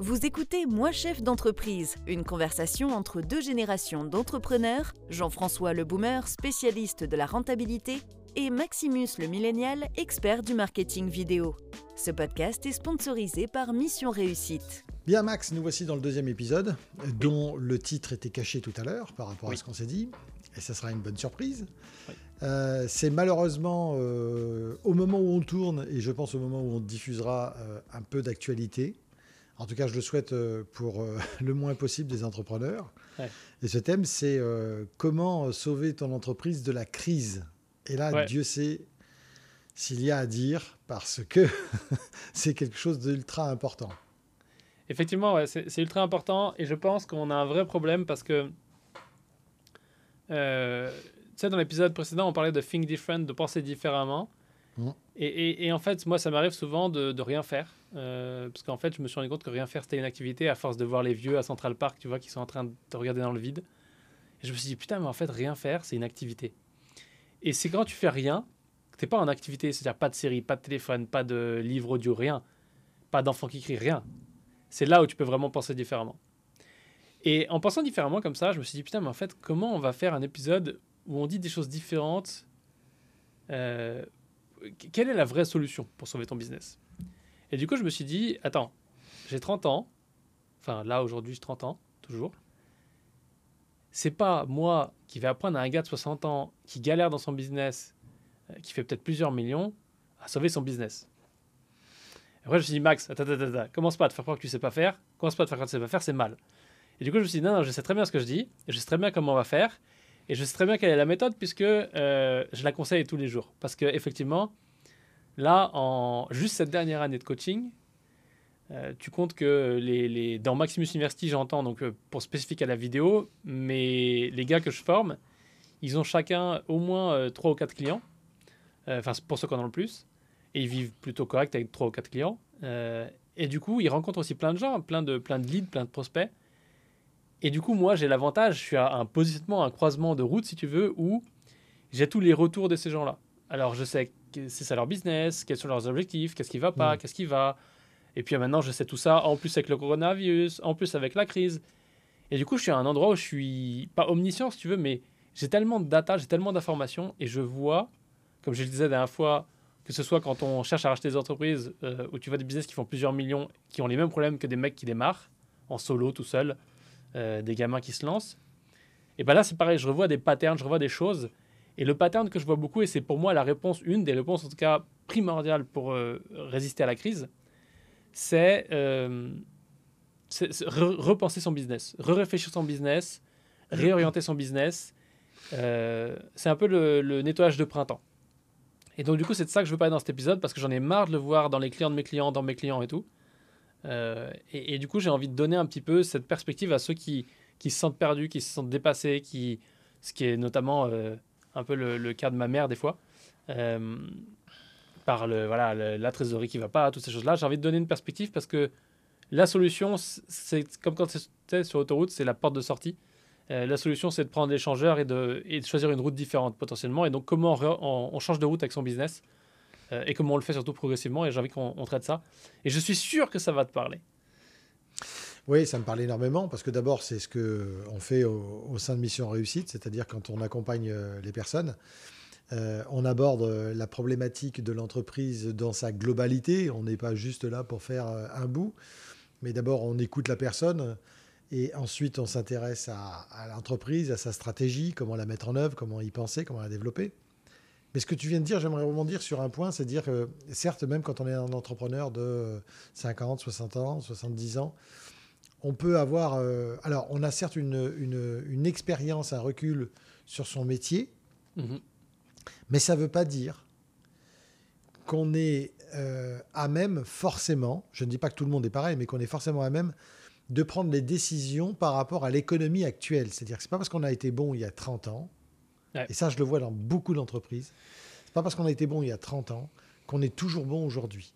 Vous écoutez Moi chef d'entreprise, une conversation entre deux générations d'entrepreneurs, Jean-François le boomer, spécialiste de la rentabilité, et Maximus le millénial, expert du marketing vidéo. Ce podcast est sponsorisé par Mission Réussite. Bien Max, nous voici dans le deuxième épisode, dont le titre était caché tout à l'heure par rapport à ce qu'on s'est dit, et ça sera une bonne surprise. Euh, c'est malheureusement euh, au moment où on tourne, et je pense au moment où on diffusera euh, un peu d'actualité. En tout cas, je le souhaite pour le moins possible des entrepreneurs. Et ce thème, c'est comment sauver ton entreprise de la crise. Et là, Dieu sait s'il y a à dire, parce que c'est quelque chose d'ultra important. Effectivement, c'est ultra important, et je pense qu'on a un vrai problème parce que tu sais, dans l'épisode précédent, on parlait de think different, de penser différemment. Mmh. Et, en fait, moi, ça m'arrive souvent de, rien faire. Euh, parce qu'en fait, je me suis rendu compte que rien faire, c'était une activité à force de voir les vieux à Central Park, tu vois, qui sont en train de regarder dans le vide. Et je me suis dit, putain, mais en fait, rien faire, c'est une activité. Et c'est quand tu fais rien, que t'es pas en activité, c'est-à-dire pas de série, pas de téléphone, pas de livre audio, rien. Pas d'enfant qui crie, rien. C'est là où tu peux vraiment penser différemment. Et en pensant différemment comme ça, je me suis dit, putain, mais en fait, comment on va faire un épisode où on dit des choses différentes, euh, quelle est la vraie solution pour sauver ton business? Et du coup, je me suis dit, attends, j'ai 30 ans, enfin là aujourd'hui j'ai 30 ans, toujours. C'est pas moi qui vais apprendre à un gars de 60 ans qui galère dans son business, euh, qui fait peut-être plusieurs millions, à sauver son business. après, je me suis dit, Max, attends, attends, attends, commence pas à te faire croire que tu sais pas faire, commence pas à te faire croire que tu sais pas faire, c'est mal. Et du coup, je me suis dit, non, non, je sais très bien ce que je dis, et je sais très bien comment on va faire, et je sais très bien quelle est la méthode puisque euh, je la conseille tous les jours. Parce que effectivement, là, en juste cette dernière année de coaching, euh, tu comptes que les, dans Maximus University, j'entends donc euh, pour spécifique à la vidéo, mais les gars que je forme, ils ont chacun au moins 3 ou 4 clients. Enfin, pour ceux qui en ont le plus. Et ils vivent plutôt correct avec 3 ou 4 clients. et du coup, ils rencontrent aussi plein de gens, plein de, plein de leads, plein de prospects. Et du coup, moi, j'ai l'avantage, je suis à un positionnement, un croisement de route, si tu veux, où j'ai tous les retours de ces gens-là. Alors, je sais que c'est ça leur business, quels sont leurs objectifs, qu'est-ce qui va pas, mm. qu'est-ce qui va. Et puis maintenant, je sais tout ça, en plus avec le coronavirus, en plus avec la crise. Et du coup, je suis à un endroit où je suis pas omniscient, si tu veux, mais j'ai tellement de data, j'ai tellement d'informations, et je vois, comme je le disais la dernière fois, que ce soit quand on cherche à racheter des entreprises, euh, où tu vois des business qui font plusieurs millions, qui ont les mêmes problèmes que des mecs qui démarrent, en solo, tout seul, euh, des gamins qui se lancent. Et bien là, c'est pareil, je revois des patterns, je revois des choses. Et le pattern que je vois beaucoup, et c'est pour moi la réponse, une des réponses en tout cas primordiales pour euh, résister à la crise, c'est euh, repenser son business, re-réfléchir son business, réorienter son business. c'est un peu le, le, nettoyage de printemps. Et donc du coup, c'est de ça que je veux parler dans cet épisode, parce que j'en ai marre de le voir dans les clients de mes clients, dans mes clients et tout. Euh, et, du coup, j'ai envie de donner un petit peu cette perspective à ceux qui, se sentent perdus, qui se sentent dépassés, qui, ce qui est notamment euh, un peu le, cas de ma mère des fois. Euh, par le, voilà, la trésorerie qui va pas, toutes ces choses-là. J'ai envie de donner une perspective parce que la solution, c'est comme quand es sur l'autoroute, c'est la porte de sortie. la solution, c'est de prendre l'échangeur et de, et de choisir une route différente potentiellement. Et donc, comment on change de route avec son business euh, et comment on le fait surtout progressivement. Et j'ai envie qu'on traite ça. Et je suis sûr que ça va te parler. Oui, ça me parle énormément parce que d'abord, c'est ce qu'on fait au, sein de Mission Réussite, c'est-à-dire quand on accompagne euh, les personnes. Euh, on aborde la problématique de l'entreprise dans sa globalité. On n'est pas juste là pour faire un bout, mais d'abord on écoute la personne et ensuite on s'intéresse à, à l'entreprise, à sa stratégie, comment la mettre en œuvre, comment y penser, comment la développer. Mais ce que tu viens de dire, j'aimerais rebondir sur un point, c'est dire que certes, même quand on est un entrepreneur de 50, 60 ans, 70 ans, on peut avoir... Euh, alors, on a certes une, une, expérience, un recul sur son métier, mhm. mais ça ne veut pas dire qu'on est euh, à même forcément, je ne dis pas que tout le monde est pareil, mais qu'on est forcément à même de prendre les décisions par rapport à l'économie actuelle. C'est-à-dire que ce n'est pas parce qu'on a été bon il y a 30 ans et ça, je le vois dans beaucoup d'entreprises. C'est pas parce qu'on a été bon il y a 30 ans qu'on est toujours bon aujourd'hui.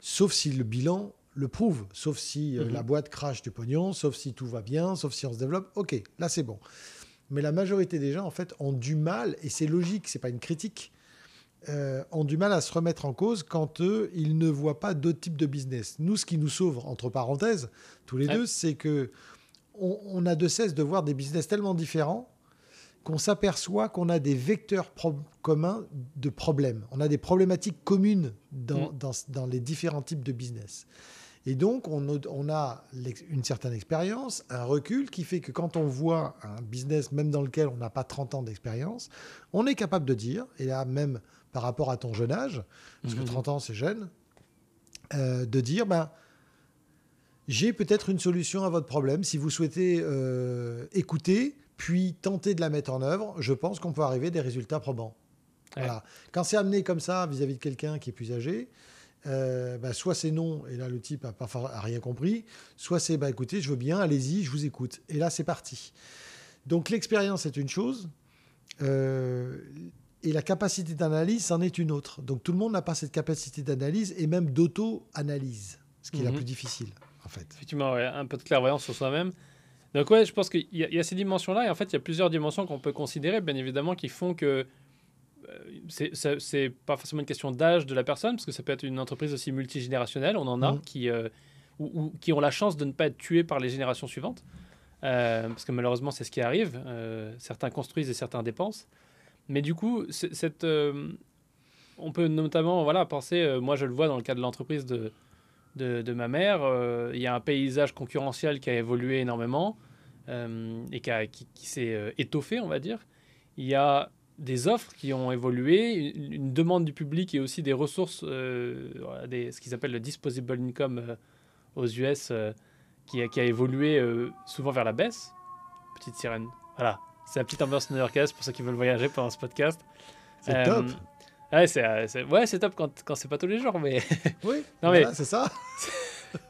Sauf si le bilan le prouve, sauf si euh, mhm. la boîte crache du pognon, sauf si tout va bien, sauf si on se développe. Ok, là c'est bon. Mais la majorité des gens, en fait, ont du mal, et c'est logique, c'est pas une critique, euh, ont du mal à se remettre en cause quand eux, ils ne voient pas d'autres types de business. Nous, ce qui nous sauve, entre parenthèses, tous les deux, c'est que on, a de cesse de voir des business tellement différents qu'on s'aperçoit qu'on a des vecteurs communs de problèmes. On a des problématiques communes dans, mm. dans, les différents types de business. Et donc, on, on a une certaine expérience, un recul qui fait que quand on voit un business, même dans lequel on n'a pas 30 ans d'expérience, on est capable de dire, et là même par rapport à ton jeune âge, parce que 30 mhm. ans c'est jeune, euh, de dire ben, j'ai peut-être une solution à votre problème. Si vous souhaitez euh, écouter, puis tenter de la mettre en œuvre, je pense qu'on peut arriver à des résultats probants. Voilà. Quand c'est amené comme ça vis-à-vis de quelqu'un qui est plus âgé, euh, ben, soit c'est non, et là le type n'a rien compris, soit c'est bah, écoutez, je veux bien, allez-y, je vous écoute. Et là c'est parti. Donc l'expérience est une chose. Euh, et la capacité d'analyse, c'en est une autre. Donc tout le monde n'a pas cette capacité d'analyse et même d'auto-analyse, ce qui est la mhm. plus difficile, en fait. Effectivement, un peu de clairvoyance sur soi-même. Donc ouais, je pense qu'il y, y, a ces dimensions-là, et en fait, il y a plusieurs dimensions qu'on peut considérer, bien évidemment, qui font que euh, c'est pas forcément une question d'âge de la personne, parce que ça peut être une entreprise aussi multigénérationnelle, on en a, mhm. qui, euh, ou, qui ont la chance de ne pas être tués par les générations suivantes. Euh, parce que malheureusement, c'est ce qui arrive. certains construisent et certains dépensent. Mais du coup, cette, euh, on peut notamment voilà, penser, euh, moi je le vois dans le cas de l'entreprise de, de, ma mère, euh, il y a un paysage concurrentiel qui a évolué énormément et qui, qui, s'est étoffé, on va dire. Il y a des offres qui ont évolué, une, demande du public et aussi des ressources, des, ce qu'ils appellent le disposable income aux US, qui, qui, a évolué souvent vers la baisse. Petite sirène. Voilà, c'est la petite ambiance new-yorkaise pour ceux qui veulent voyager pendant ce podcast. C'est euh, top. Ouais, c'est euh, ouais, top quand, quand c'est pas tous les jours, mais. Oui, non, mais... c'est ça.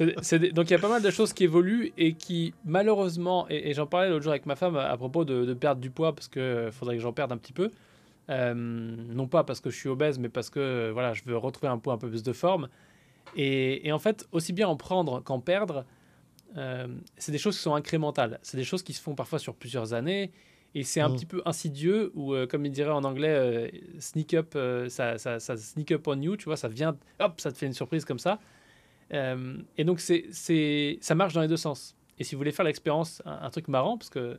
donc il y a pas mal de choses qui évoluent et qui malheureusement, et, j'en parlais l'autre jour avec ma femme à, propos de, perdre du poids parce que faudrait que j'en perde un petit peu. Euh, non pas parce que je suis obèse, mais parce que voilà, je veux retrouver un poids un peu plus de forme. Et, et en fait, aussi bien en prendre qu'en perdre, euh, c'est des choses qui sont incrémentales. C'est des choses qui se font parfois sur plusieurs années. Et c'est un mm. petit peu insidieux, ou euh, comme il dirait en anglais, euh, sneak up, ça, ça, ça, sneak up on you, tu vois, ça vient, hop, ça te fait une surprise comme ça. et donc, c'est, c'est, ça marche dans les deux sens. Et si vous voulez faire l'expérience, un, truc marrant, parce que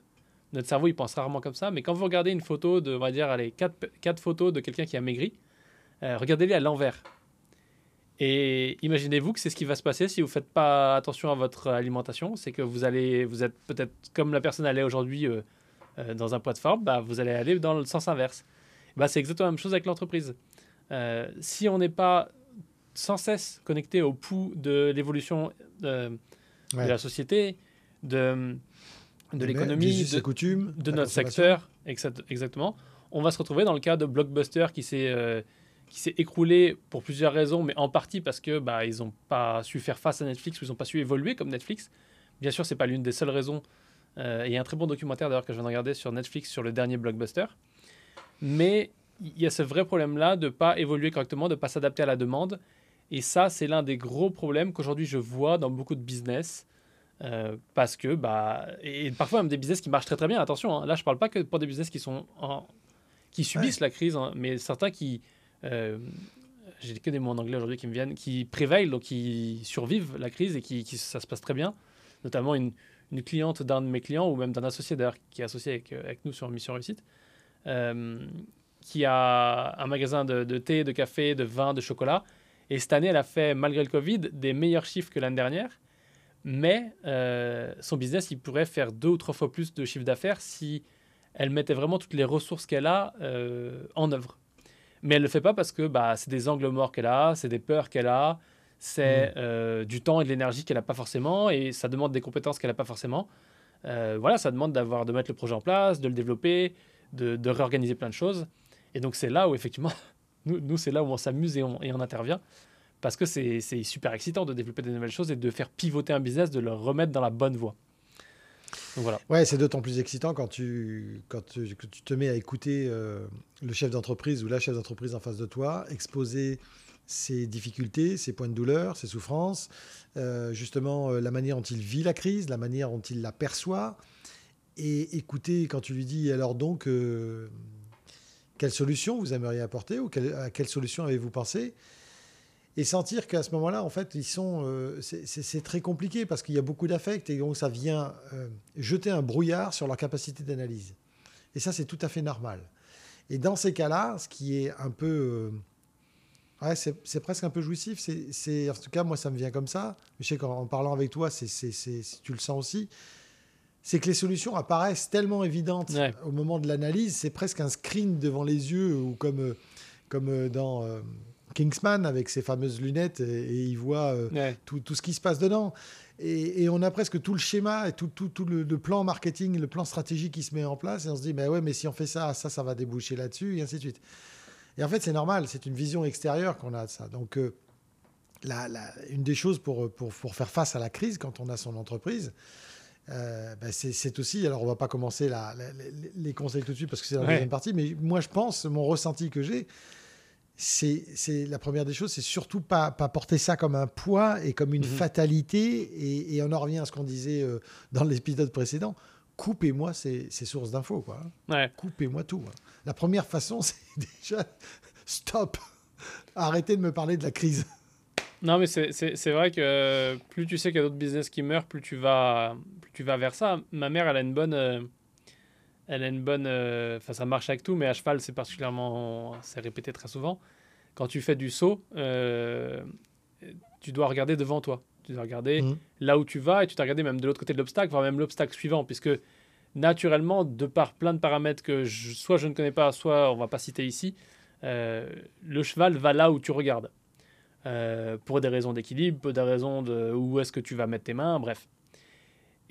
notre cerveau, il pense rarement comme ça, mais quand vous regardez une photo de, on va dire, allez, quatre, quatre photos de quelqu'un qui a maigri, regardez-les à l'envers. Et imaginez-vous que c'est ce qui va se passer si vous ne faites pas attention à votre alimentation. C'est que vous allez, vous êtes peut-être comme la personne allait aujourd'hui euh, euh, dans un poids de forme, bah, vous allez aller dans le sens inverse. Bah, c'est exactement la même chose avec l'entreprise. Euh, si on n'est pas sans cesse connecté au pouls de l'évolution de, la société, de, de l'économie, de, coutumes, de notre secteur, exactement, on va se retrouver dans le cas de Blockbuster qui s'est qui s'est écroulé pour plusieurs raisons, mais en partie parce que bah, ils n'ont pas su faire face à Netflix ou ils n'ont pas su évoluer comme Netflix. Bien sûr, c'est pas l'une des seules raisons. Euh, il y a un très bon documentaire d'ailleurs que je viens de regarder sur Netflix sur le dernier blockbuster. Mais il y a ce vrai problème-là de ne pas évoluer correctement, de ne pas s'adapter à la demande. Et ça, c'est l'un des gros problèmes qu'aujourd'hui je vois dans beaucoup de business. Euh, parce que, bah, et parfois même des business qui marchent très très bien, attention, hein. là je parle pas que pour des business qui sont en, qui subissent la crise, hein, mais certains qui, euh, j'ai que des mots en anglais aujourd'hui qui me viennent, qui prévaillent, donc qui survivent la crise et qui, ça se passe très bien. Notamment une, une cliente d'un de mes clients ou même d'un associé d'ailleurs qui est associé avec, euh, avec nous sur Mission Réussite, euh, qui a un magasin de, de, thé, de café, de vin, de chocolat. Et cette année, elle a fait, malgré le Covid, des meilleurs chiffres que l'année dernière. Mais son business, il pourrait faire deux ou trois fois plus de chiffre d'affaires si elle mettait vraiment toutes les ressources qu'elle a en œuvre. Mais elle ne le fait pas parce que bah, c'est des angles morts qu'elle a, c'est des peurs qu'elle a, c'est mm. euh, du temps et de l'énergie qu'elle n'a pas forcément, et ça demande des compétences qu'elle n'a pas forcément. Euh, voilà, ça demande d'avoir de mettre le projet en place, de le développer, de, réorganiser plein de choses. Et donc c'est là où effectivement, nous, nous c'est là où on s'amuse et on, et on intervient, parce que c'est super excitant de développer des nouvelles choses et de faire pivoter un business, de le remettre dans la bonne voie. Voilà. Ouais, c'est d'autant plus excitant quand tu, quand tu, te mets à écouter euh, le chef d'entreprise ou la chef d'entreprise en face de toi exposer ses difficultés, ses points de douleur, ses souffrances, euh, justement euh, la manière dont il vit la crise, la manière dont il la perçoit, et écouter quand tu lui dis alors donc quelle solution vous aimeriez apporter ou à quelle solution avez-vous pensé? Et sentir qu'à ce moment-là, en fait, ils sont, euh, c'est très compliqué parce qu'il y a beaucoup d'affect et donc ça vient euh, jeter un brouillard sur leur capacité d'analyse. Et ça, c'est tout à fait normal. Et dans ces cas-là, ce qui est un peu, euh, ouais, c'est presque un peu jouissif. C'est, en tout cas, moi, ça me vient comme ça. Je sais qu'en parlant avec toi, c'est, si tu le sens aussi, c'est que les solutions apparaissent tellement évidentes au moment de l'analyse, c'est presque un screen devant les yeux ou comme, comme dans Kingsman avec ses fameuses lunettes et, il voit euh, tout, tout, ce qui se passe dedans. Et, on a presque tout le schéma et tout, tout, tout le, plan marketing, le plan stratégique qui se met en place. Et on se dit, mais ouais, mais si on fait ça, ça, ça va déboucher là-dessus, et ainsi de suite. Et en fait, c'est normal, c'est une vision extérieure qu'on a de ça. Donc, euh, la, une des choses pour, pour, pour, faire face à la crise quand on a son entreprise, euh, ben, c'est aussi, alors on va pas commencer la, les conseils tout de suite parce que c'est la deuxième partie, mais moi je pense, mon ressenti que j'ai, c'est la première des choses, c'est surtout pas, pas porter ça comme un poids et comme une mhm. fatalité. Et, on en revient à ce qu'on disait euh, dans l'épisode précédent. Coupez-moi ces, sources d'infos. quoi. Coupez-moi tout. Hein. La première façon, c'est déjà stop. Arrêtez de me parler de la crise. Non, mais c'est vrai que plus tu sais qu'il y a d'autres business qui meurent, plus tu, vas, plus tu vas vers ça. Ma mère, elle a une bonne. Euh, elle a une bonne. Euh, enfin, ça marche avec tout, mais à cheval, c'est particulièrement. C'est répété très souvent. Quand tu fais du saut, euh, tu dois regarder devant toi. Tu dois regarder mhm. là où tu vas et tu dois regarder même de l'autre côté de l'obstacle, voire même l'obstacle suivant, puisque naturellement, de par plein de paramètres que soit je ne connais pas, soit on va pas citer ici, euh, le cheval va là où tu regardes. pour des raisons d'équilibre, pour des raisons de où est-ce que tu vas mettre tes mains, bref.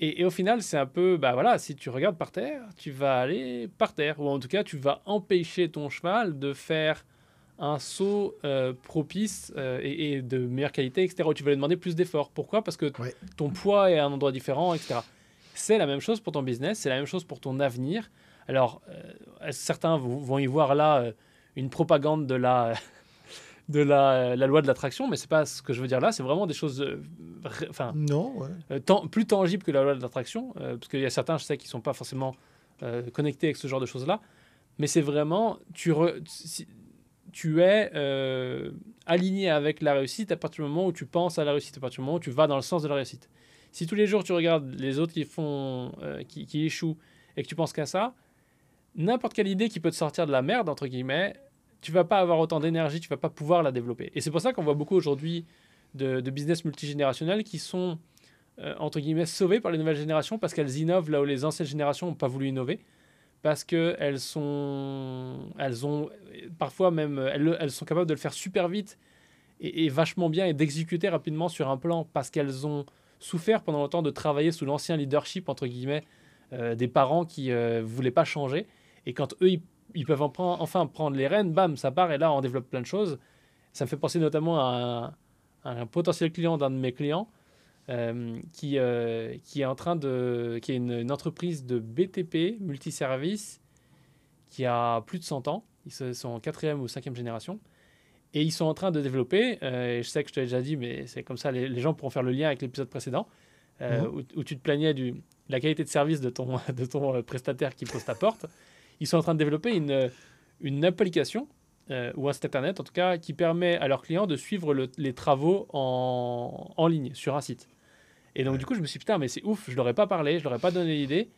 Et, au final, c'est un peu, bah voilà, si tu regardes par terre, tu vas aller par terre, ou en tout cas, tu vas empêcher ton cheval de faire un saut euh, propice euh, et, de meilleure qualité, etc. tu vas lui demander plus d'efforts. Pourquoi? Parce que ton poids est à un endroit différent, etc. C'est la même chose pour ton business, c'est la même chose pour ton avenir. Alors, euh, certains vont y voir là une propagande de la de la, loi de l'attraction, mais c'est pas ce que je veux dire là. C'est vraiment des choses, euh, enfin, non, euh, plus tangibles que la loi de l'attraction, euh, parce qu'il y a certains, je sais, qui sont pas forcément connectés avec ce genre de choses là. Mais c'est vraiment, tu, tu es aligné avec la réussite à partir du moment où tu penses à la réussite, à partir du moment où tu vas dans le sens de la réussite. Si tous les jours tu regardes les autres qui font, qui, qui échouent et que tu penses qu'à ça, n'importe quelle idée qui peut te sortir de la merde entre guillemets tu vas pas avoir autant d'énergie, tu vas pas pouvoir la développer. Et c'est pour ça qu'on voit beaucoup aujourd'hui de, business multigénérationnels qui sont, euh, entre guillemets, sauvés par les nouvelles générations parce qu'elles innovent là où les anciennes générations n'ont pas voulu innover. Parce qu'elles sont, elles ont, parfois même, elles, sont capables de le faire super vite et, vachement bien et d'exécuter rapidement sur un plan parce qu'elles ont souffert pendant longtemps de travailler sous l'ancien leadership, entre guillemets, euh, des parents qui ne euh, voulaient pas changer. Et quand eux, ils ils peuvent enfin prendre les rênes, bam, ça part, et là, on développe plein de choses. Ça me fait penser notamment à un, potentiel client d'un de mes clients euh, qui, euh, qui est en train de. qui est une, entreprise de BTP, multiservice, qui a plus de 100 ans. Ils sont en quatrième ou cinquième génération. Et ils sont en train de développer, euh, et je sais que je t'ai déjà dit, mais c'est comme ça, les, gens pourront faire le lien avec l'épisode précédent, mhm. où, où, tu te plaignais de la qualité de service de ton, de ton prestataire qui pose ta porte ils sont en train de développer une, une application euh, ou un site internet en tout cas qui permet à leurs clients de suivre les travaux en, en, ligne sur un site. Et donc du coup je me suis dit putain mais c'est ouf, je leur ai pas parlé, je leur ai pas donné l'idée.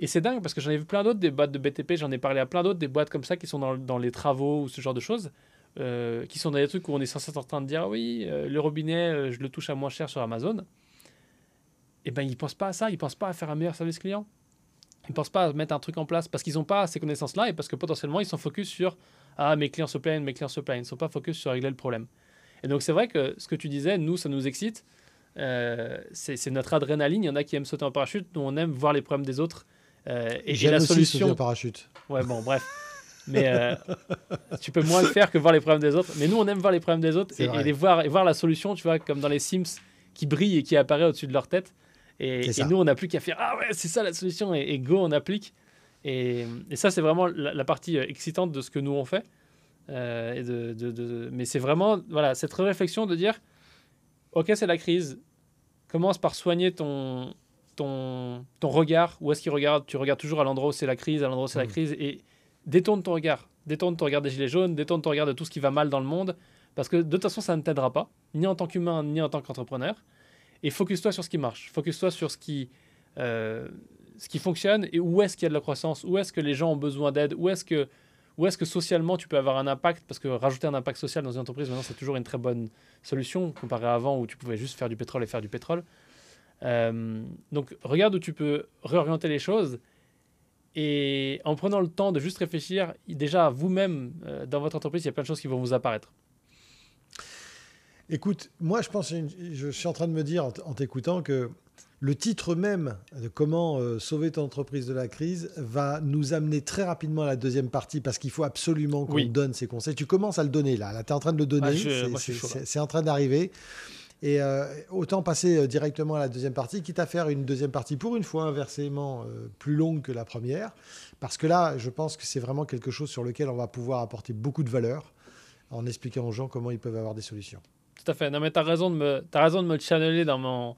Et c'est dingue parce que j'en ai vu plein d'autres des boîtes de BTP, j'en ai parlé à plein d'autres des boîtes comme ça qui sont dans, dans les travaux ou ce genre de choses. Euh, qui sont dans des trucs où on est censé être en train de dire oui, euh, le robinet, je le touche à moins cher sur Amazon. Et eh ben ils pensent pas à ça, ils pensent pas à faire un meilleur service client. Ils ne pensent pas à mettre un truc en place parce qu'ils n'ont pas ces connaissances-là et parce que potentiellement ils sont focus sur Ah, mes clients se plaignent, mes clients se plaignent. Ils ne sont pas focus sur régler le problème. Et donc c'est vrai que ce que tu disais, nous, ça nous excite. Euh, c'est notre adrénaline. Il y en a qui aiment sauter en parachute. Nous, on aime voir les problèmes des autres. Euh, et, et la aussi solution. En parachute. Ouais, bon, bref. Mais euh, tu peux moins le faire que voir les problèmes des autres. Mais nous, on aime voir les problèmes des autres et, et, les voir, et voir la solution, tu vois, comme dans les Sims qui brille et qui apparaît au-dessus de leur tête. Et, nous, on n'a plus qu'à faire Ah ouais, c'est ça la solution, et, go, on applique. Et, ça, c'est vraiment la, partie euh, excitante de ce que nous on fait. Euh, et de, de, mais c'est vraiment voilà, cette réflexion de dire Ok, c'est la crise. Commence par soigner ton, ton, ton regard. Où est-ce qu'il regarde? Tu regardes toujours à l'endroit où c'est la crise, à l'endroit où c'est la mmh. crise. Et détourne ton regard. Détourne ton regard des gilets jaunes, détourne ton regard de tout ce qui va mal dans le monde, parce que de toute façon, ça ne t'aidera pas, ni en tant qu'humain, ni en tant qu'entrepreneur. Et focus-toi sur ce qui marche, focus-toi sur ce qui, euh, ce qui fonctionne et où est-ce qu'il y a de la croissance, où est-ce que les gens ont besoin d'aide, où est-ce que, est-ce que socialement tu peux avoir un impact, parce que rajouter un impact social dans une entreprise, maintenant, c'est toujours une très bonne solution comparé à avant où tu pouvais juste faire du pétrole et faire du pétrole. Euh, donc, regarde où tu peux réorienter les choses. Et en prenant le temps de juste réfléchir, déjà vous-même, euh, dans votre entreprise, il y a plein de choses qui vont vous apparaître. Écoute, moi je pense, je suis en train de me dire en t'écoutant que le titre même de comment euh, sauver ton entreprise de la crise va nous amener très rapidement à la deuxième partie parce qu'il faut absolument qu'on donne ces conseils. Tu commences à le donner là, là tu es en train de le donner, c'est en train d'arriver. Et euh, autant passer euh, directement à la deuxième partie, quitte à faire une deuxième partie pour une fois inversement plus longue que la première, parce que là, je pense que c'est vraiment quelque chose sur lequel on va pouvoir apporter beaucoup de valeur en expliquant aux gens comment ils peuvent avoir des solutions. Tout fait. Non, mais tu as raison de me, as raison de me channeler dans mon,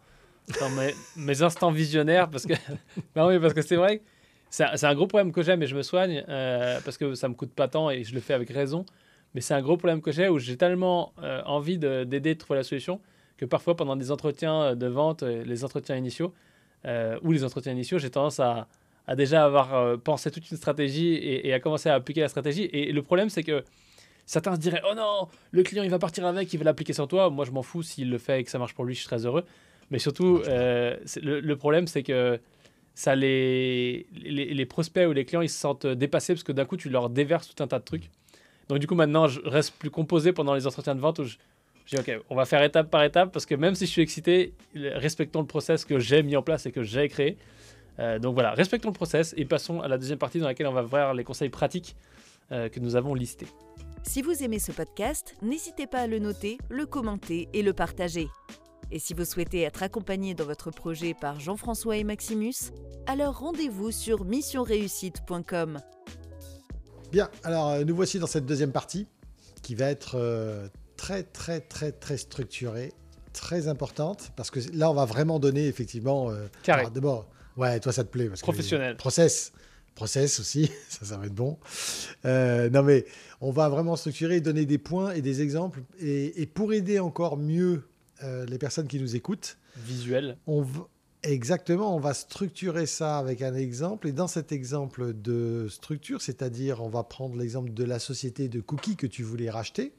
dans mes, instants visionnaires parce que, non, oui, parce que c'est vrai, c'est un, gros problème que j'ai, mais je me soigne euh, parce que ça me coûte pas tant et je le fais avec raison. Mais c'est un gros problème que j'ai où j'ai tellement euh, envie d'aider, de, trouver la solution que parfois pendant des entretiens de vente, euh, les entretiens initiaux ou les entretiens initiaux, j'ai tendance à, à, déjà avoir pensé toute une stratégie et, à commencer à appliquer la stratégie. Et le problème, c'est que certains se diraient Oh non, le client il va partir avec, il va l'appliquer sur toi. Moi, je m'en fous s'il le fait et que ça marche pour lui, je suis très heureux. Mais surtout, euh, le, problème, c'est que ça les, les, prospects ou les clients, ils se sentent dépassés parce que d'un coup, tu leur déverses tout un tas de trucs. Donc, du coup, maintenant, je reste plus composé pendant les entretiens de vente où je, dis, OK, on va faire étape par étape parce que même si je suis excité, respectons le process que j'ai mis en place et que j'ai créé. Euh, donc voilà, respectons le process et passons à la deuxième partie dans laquelle on va voir les conseils pratiques euh, que nous avons listés. Si vous aimez ce podcast, n'hésitez pas à le noter, le commenter et le partager. Et si vous souhaitez être accompagné dans votre projet par Jean-François et Maximus, alors rendez-vous sur missionreussite.com. Bien, alors euh, nous voici dans cette deuxième partie qui va être euh, très très très très structurée, très importante, parce que là on va vraiment donner effectivement... Euh, Carré. D'abord, ouais, toi ça te plaît. Parce Professionnel. process, process aussi, ça, ça va être bon. non mais on va vraiment structurer, donner des points et des exemples, et, et pour aider encore mieux euh, les personnes qui nous écoutent. Visuel. On Exactement, on va structurer ça avec un exemple. Et dans cet exemple de structure, c'est-à-dire on va prendre l'exemple de la société de cookies que tu voulais racheter.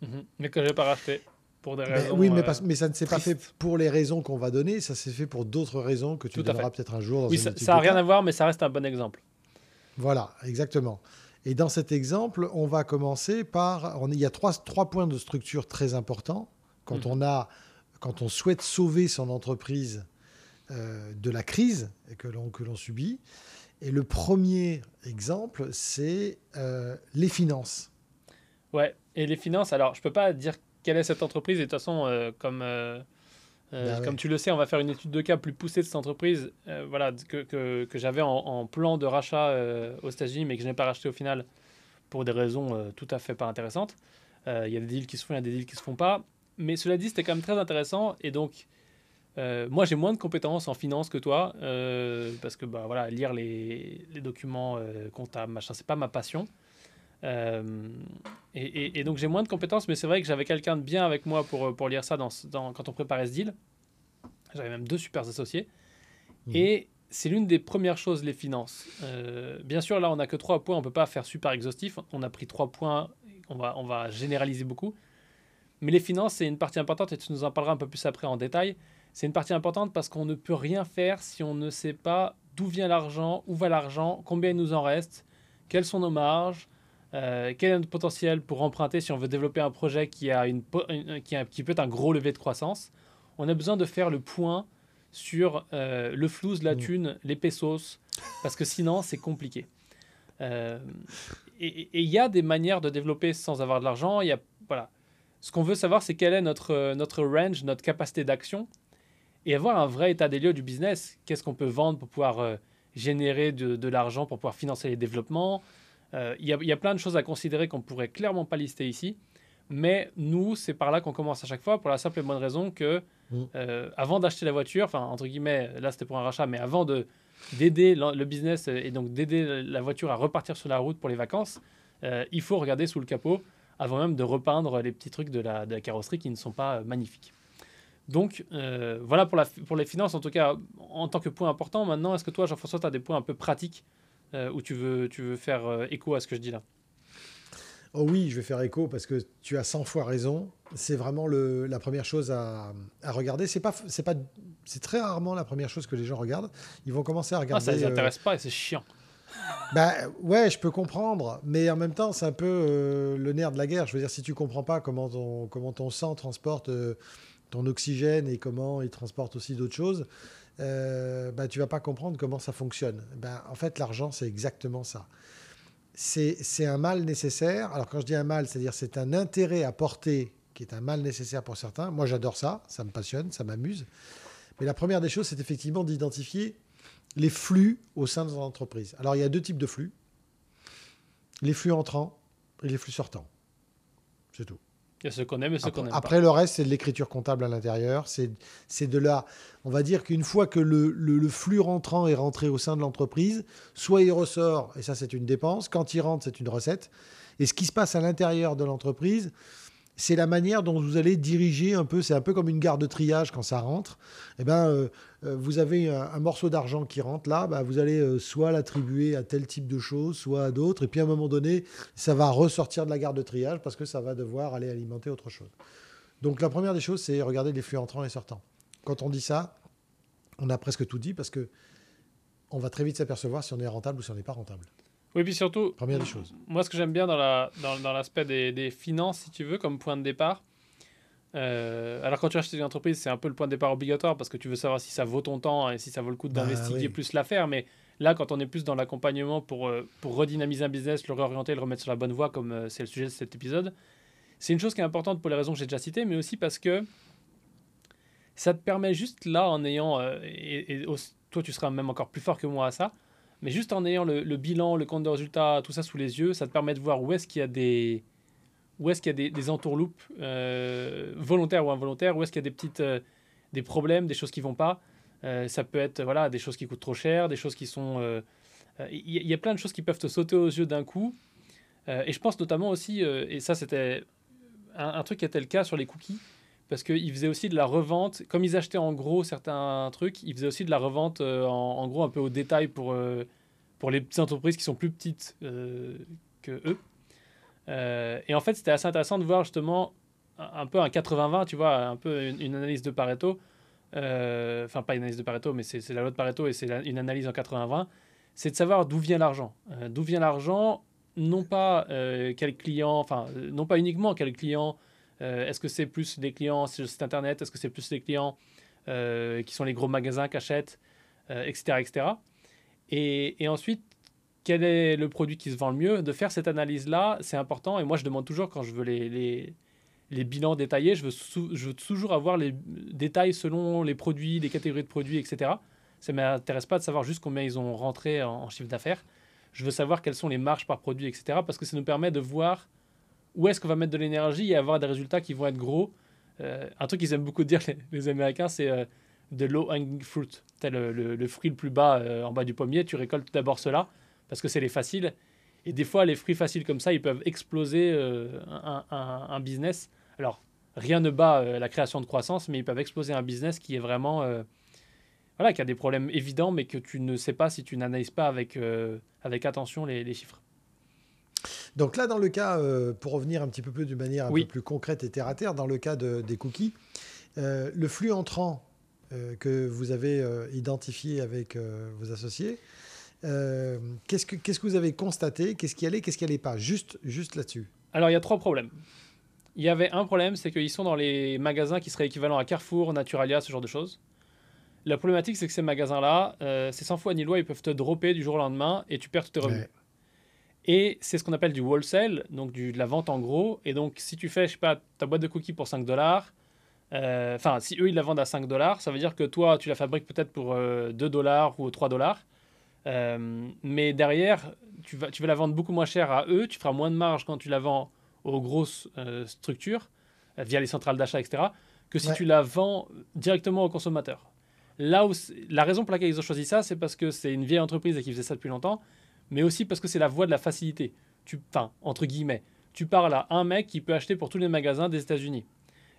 Mhm. Mais que je n'ai pas racheté. Pour des raisons, oui, mais, mais, ça ne s'est pas fait pour les raisons qu'on va donner, ça s'est fait pour d'autres raisons que tu Tout donneras peut-être un jour. Dans oui, ça n'a rien à voir, mais ça reste un bon exemple. Voilà, exactement. Et dans cet exemple, on va commencer par. il y a trois, trois points de structure très importants. Quand, mhm. on, a, quand on souhaite sauver son entreprise euh, de la crise que l'on, que l'on subit. Et le premier exemple, c'est euh, les finances. Ouais, et les finances, alors je ne peux pas dire quelle est cette entreprise, et de toute façon, euh, comme, bah comme tu le sais, on va faire une étude de cas plus poussée de cette entreprise voilà, que, que, que j'avais en, en, plan de rachat aux États-Unis, mais que je n'ai pas racheté au final pour des raisons tout à fait pas intéressantes. Il y a des deals qui se font, il y a des deals qui ne se font pas mais cela dit, c'était quand même très intéressant. Et donc, euh, moi, j'ai moins de compétences en finance que toi, euh, parce que bah, voilà, lire les, les documents euh, comptables, machin, c'est pas ma passion. Et, et, donc, j'ai moins de compétences, mais c'est vrai que j'avais quelqu'un de bien avec moi pour, pour lire ça dans, dans, quand on préparait ce deal. J'avais même deux super associés. Mmh. Et c'est l'une des premières choses, les finances. bien sûr, là, on n'a que trois points, on peut pas faire super exhaustif. On a pris trois points, on va, on va généraliser beaucoup. Mais les finances, c'est une partie importante et tu nous en parleras un peu plus après en détail. C'est une partie importante parce qu'on ne peut rien faire si on ne sait pas d'où vient l'argent, où va l'argent, combien il nous en reste, quelles sont nos marges, euh, quel est notre potentiel pour emprunter si on veut développer un projet qui, a une, qui, a, qui peut être un gros levier de croissance? On a besoin de faire le point sur euh, le flou, la mmh. thune, les pesos, parce que sinon c'est compliqué. Euh, et il y a des manières de développer sans avoir de l'argent. Il y a voilà, ce qu'on veut savoir, c'est quel est notre, notre range, notre capacité d'action, et avoir un vrai état des lieux du business. Qu'est-ce qu'on peut vendre pour pouvoir générer de, de l'argent, pour pouvoir financer les développements? Euh, il y, y, a plein de choses à considérer qu'on pourrait clairement pas lister ici. Mais nous, c'est par là qu'on commence à chaque fois, pour la simple et bonne raison que, mmh. avant d'acheter la voiture, enfin, entre guillemets, là c'était pour un rachat, mais avant de d'aider le business et donc d'aider la voiture à repartir sur la route pour les vacances, il faut regarder sous le capot avant même de repeindre les petits trucs de la, carrosserie qui ne sont pas magnifiques. Donc voilà pour, la, pour les finances, en tout cas en tant que point important. Maintenant, est-ce que toi, Jean-François, tu as des points un peu pratiques où tu veux, tu veux faire écho à ce que je dis là Oh oui, je vais faire écho parce que tu as 100 fois raison. C'est vraiment le, la première chose à, à regarder. C'est pas, c'est pas, c'est très rarement la première chose que les gens regardent. Ils vont commencer à regarder. Ah, ça les euh, intéresse pas et c'est chiant. Bah ouais, je peux comprendre, mais en même temps, c'est un peu euh, le nerf de la guerre. Je veux dire, si tu comprends pas comment ton, comment ton sang transporte euh, ton oxygène et comment il transporte aussi d'autres choses, euh, bah, tu vas pas comprendre comment ça fonctionne. Bah, en fait, l'argent, c'est exactement ça c'est un mal nécessaire. Alors quand je dis un mal, c'est-à-dire c'est un intérêt à porter qui est un mal nécessaire pour certains. Moi j'adore ça, ça me passionne, ça m'amuse. Mais la première des choses, c'est effectivement d'identifier les flux au sein de l'entreprise. Alors il y a deux types de flux. Les flux entrants et les flux sortants. C'est tout. Il y a ce qu'on aime et ce qu'on aime Après, le reste, c'est de l'écriture comptable à l'intérieur. C'est de là. On va dire qu'une fois que le, le, flux rentrant est rentré au sein de l'entreprise, soit il ressort, et ça, c'est une dépense. Quand il rentre, c'est une recette. Et ce qui se passe à l'intérieur de l'entreprise, c'est la manière dont vous allez diriger un peu. C'est un peu comme une gare de triage quand ça rentre. Eh ben, euh, euh, vous avez un, morceau d'argent qui rentre là, bah, vous allez euh, soit l'attribuer à tel type de choses, soit à d'autres. Et puis à un moment donné, ça va ressortir de la gare de triage parce que ça va devoir aller alimenter autre chose. Donc la première des choses, c'est regarder les flux entrants et sortants. Quand on dit ça, on a presque tout dit parce que on va très vite s'apercevoir si on est rentable ou si on n'est pas rentable. Oui, puis surtout, Première des choses. moi, ce que j'aime bien dans l'aspect dans, dans des, des, finances, si tu veux, comme point de départ, euh, alors quand tu achètes une entreprise, c'est un peu le point de départ obligatoire parce que tu veux savoir si ça vaut ton temps et si ça vaut le coup bah d'investiguer plus l'affaire. Mais là, quand on est plus dans l'accompagnement pour, euh, pour redynamiser un business, le réorienter, le remettre sur la bonne voie, comme euh, c'est le sujet de cet épisode, c'est une chose qui est importante pour les raisons que j'ai déjà citées, mais aussi parce que ça te permet juste là, en ayant, et, toi tu seras même encore plus fort que moi à ça, mais juste en ayant le, bilan, le compte de résultats, tout ça sous les yeux, ça te permet de voir où est-ce qu'il y a des, où est-ce qu'il y a des, des entourloupes euh, volontaires ou involontaires, où est-ce qu'il y a des petites euh, des problèmes, des choses qui vont pas. Euh, ça peut être voilà des choses qui coûtent trop cher, des choses qui sont il y, a plein de choses qui peuvent te sauter aux yeux d'un coup. et je pense notamment aussi, et ça c'était un, un, truc qui était le cas sur les cookies, parce qu'ils faisaient aussi de la revente, comme ils achetaient en gros certains trucs, ils faisaient aussi de la revente euh, en, gros un peu au détail pour, euh, pour les petites entreprises qui sont plus petites euh, que eux. et en fait, c'était assez intéressant de voir justement un, peu un 80-20, tu vois, un peu une, analyse de Pareto. Enfin, pas une analyse de Pareto, mais c'est la loi de Pareto et c'est une analyse en 80-20. C'est de savoir d'où vient l'argent. d'où vient l'argent, non pas quel client, enfin, non pas uniquement quel client euh, est-ce que c'est plus des clients sur le site internet? Est-ce que c'est plus des clients euh, qui sont les gros magasins qui achètent, etc. Euh, etc. Et, ensuite, quel est le produit qui se vend le mieux? De faire cette analyse-là, c'est important. Et moi, je demande toujours, quand je veux les, bilans détaillés, je veux toujours avoir les détails selon les produits, les catégories de produits, etc. Ça ne m'intéresse pas de savoir juste combien ils ont rentré en chiffre d'affaires. Je veux savoir quelles sont les marges par produit, etc. Parce que ça nous permet de voir où est-ce qu'on va mettre de l'énergie et avoir des résultats qui vont être gros. Euh, un truc qu'ils aiment beaucoup dire, les, Américains, c'est euh, de low hanging fruit. Le, le, fruit le plus bas euh, en bas du pommier, tu récoltes d'abord cela parce que c'est les faciles. Et des fois, les fruits faciles comme ça, ils peuvent exploser un, business. Alors, rien ne bat la création de croissance, mais ils peuvent exploser un business qui est vraiment. voilà, qui a des problèmes évidents, mais que tu ne sais pas si tu n'analyses pas avec, avec attention les chiffres. Donc là, dans le cas, euh, pour revenir un petit peu plus d'une manière un peu plus concrète et terre à terre, dans le cas des cookies, euh, le flux entrant euh, que vous avez identifié avec vos associés, qu'est-ce que qu'est-ce que vous avez constaté? Qu'est-ce qui allait Qu'est-ce qui allait pas? Juste, juste là-dessus. Alors, il y a trois problèmes. Il y avait un problème, c'est qu'ils sont dans les magasins qui seraient équivalents à Carrefour, Naturalia, ce genre de choses. La problématique, c'est que ces magasins-là, c'est sans foi ni loi, ils peuvent te dropper du jour au lendemain et tu perds tous tes revenus. Et c'est ce qu'on appelle du wholesale, donc du, de la vente en gros. Et donc, si tu fais, je sais pas, ta boîte de cookies pour 5 dollars, euh, enfin, si eux, ils la vendent à 5 dollars, ça veut dire que toi, tu la fabriques peut-être pour 2 euh, dollars ou 3 dollars. Euh, mais derrière, tu vas, tu vas la vendre beaucoup moins cher à eux, tu feras moins de marge quand tu la vends aux grosses structures, via les centrales d'achat, etc., que si tu la vends directement aux consommateurs. Là où la raison pour laquelle ils ont choisi ça, c'est parce que c'est une vieille entreprise et qu'ils faisaient ça depuis longtemps mais aussi parce que c'est la voie de la facilité. tu, enfin, entre guillemets, tu parles à un mec qui peut acheter pour tous les magasins des États-Unis,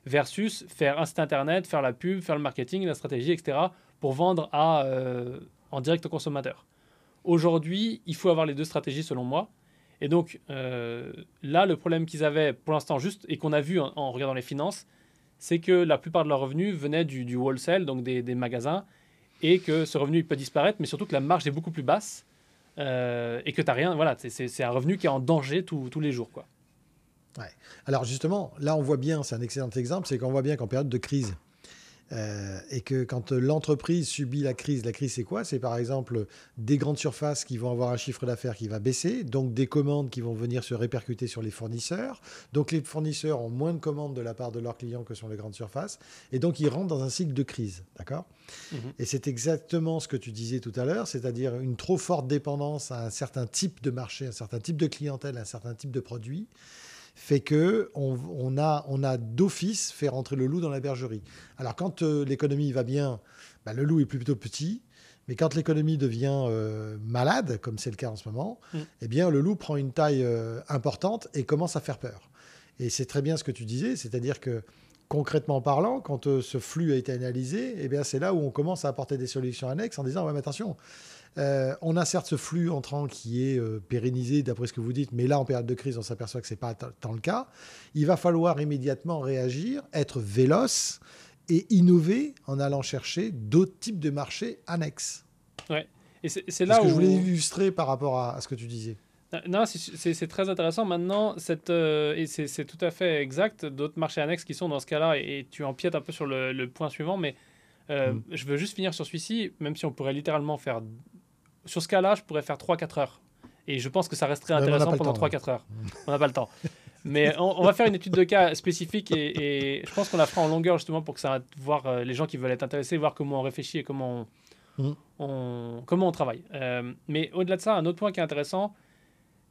versus faire un site internet, faire la pub, faire le marketing, la stratégie, etc., pour vendre à, euh, en direct au consommateur. Aujourd'hui, il faut avoir les deux stratégies selon moi. Et donc euh, là, le problème qu'ils avaient pour l'instant juste, et qu'on a vu en, regardant les finances, c'est que la plupart de leurs revenus venaient du, du wholesale, donc des, des, magasins, et que ce revenu il peut disparaître, mais surtout que la marge est beaucoup plus basse euh, et que tu n'as rien. Voilà, c'est un revenu qui est en danger tous les jours. Quoi. Ouais. Alors justement, là on voit bien, c'est un excellent exemple, c'est qu'on voit bien qu'en période de crise, euh, et que quand l'entreprise subit la crise, la crise c'est quoi? C'est par exemple des grandes surfaces qui vont avoir un chiffre d'affaires qui va baisser, donc des commandes qui vont venir se répercuter sur les fournisseurs. Donc les fournisseurs ont moins de commandes de la part de leurs clients que sur les grandes surfaces, et donc ils rentrent dans un cycle de crise, d'accord? Mhm. Et c'est exactement ce que tu disais tout à l'heure, c'est-à-dire une trop forte dépendance à un certain type de marché, un certain type de clientèle, un certain type de produit fait que on, a, on a d'office fait rentrer le loup dans la bergerie. Alors quand euh, l'économie va bien, bah, le loup est plutôt petit. Mais quand l'économie devient euh, malade, comme c'est le cas en ce moment, mm. eh bien, le loup prend une taille euh, importante et commence à faire peur. Et c'est très bien ce que tu disais, c'est-à-dire que concrètement parlant, quand ce flux a été analysé, eh bien, c'est là où on commence à apporter des solutions annexes en disant ouais, mais attention, euh, on a certes ce flux entrant qui est euh, pérennisé d'après ce que vous dites, mais là, en période de crise, on s'aperçoit que ce n'est pas tant le cas. Il va falloir immédiatement réagir, être véloce et innover en allant chercher d'autres types de marchés annexes. Ouais. Et c'est là ce que je voulais illustrer par rapport à, ce que tu disais. Non, c'est très intéressant. Maintenant, cette, euh, et c'est tout à fait exact, d'autres marchés annexes qui sont dans ce cas-là, et, tu empiètes un peu sur le, point suivant, mais mm. je veux juste finir sur celui-ci, même si on pourrait littéralement faire sur ce cas-là, je pourrais faire 3-4 heures. Et je pense que ça resterait intéressant pendant 3-4 heures. On n'a pas le temps. Mais on, va faire une étude de cas spécifique et, je pense qu'on la fera en longueur justement pour que ça voir euh, les gens qui veulent être intéressés, voir comment on réfléchit et comment on, mm. comment on travaille. Euh, mais au-delà de ça, un autre point qui est intéressant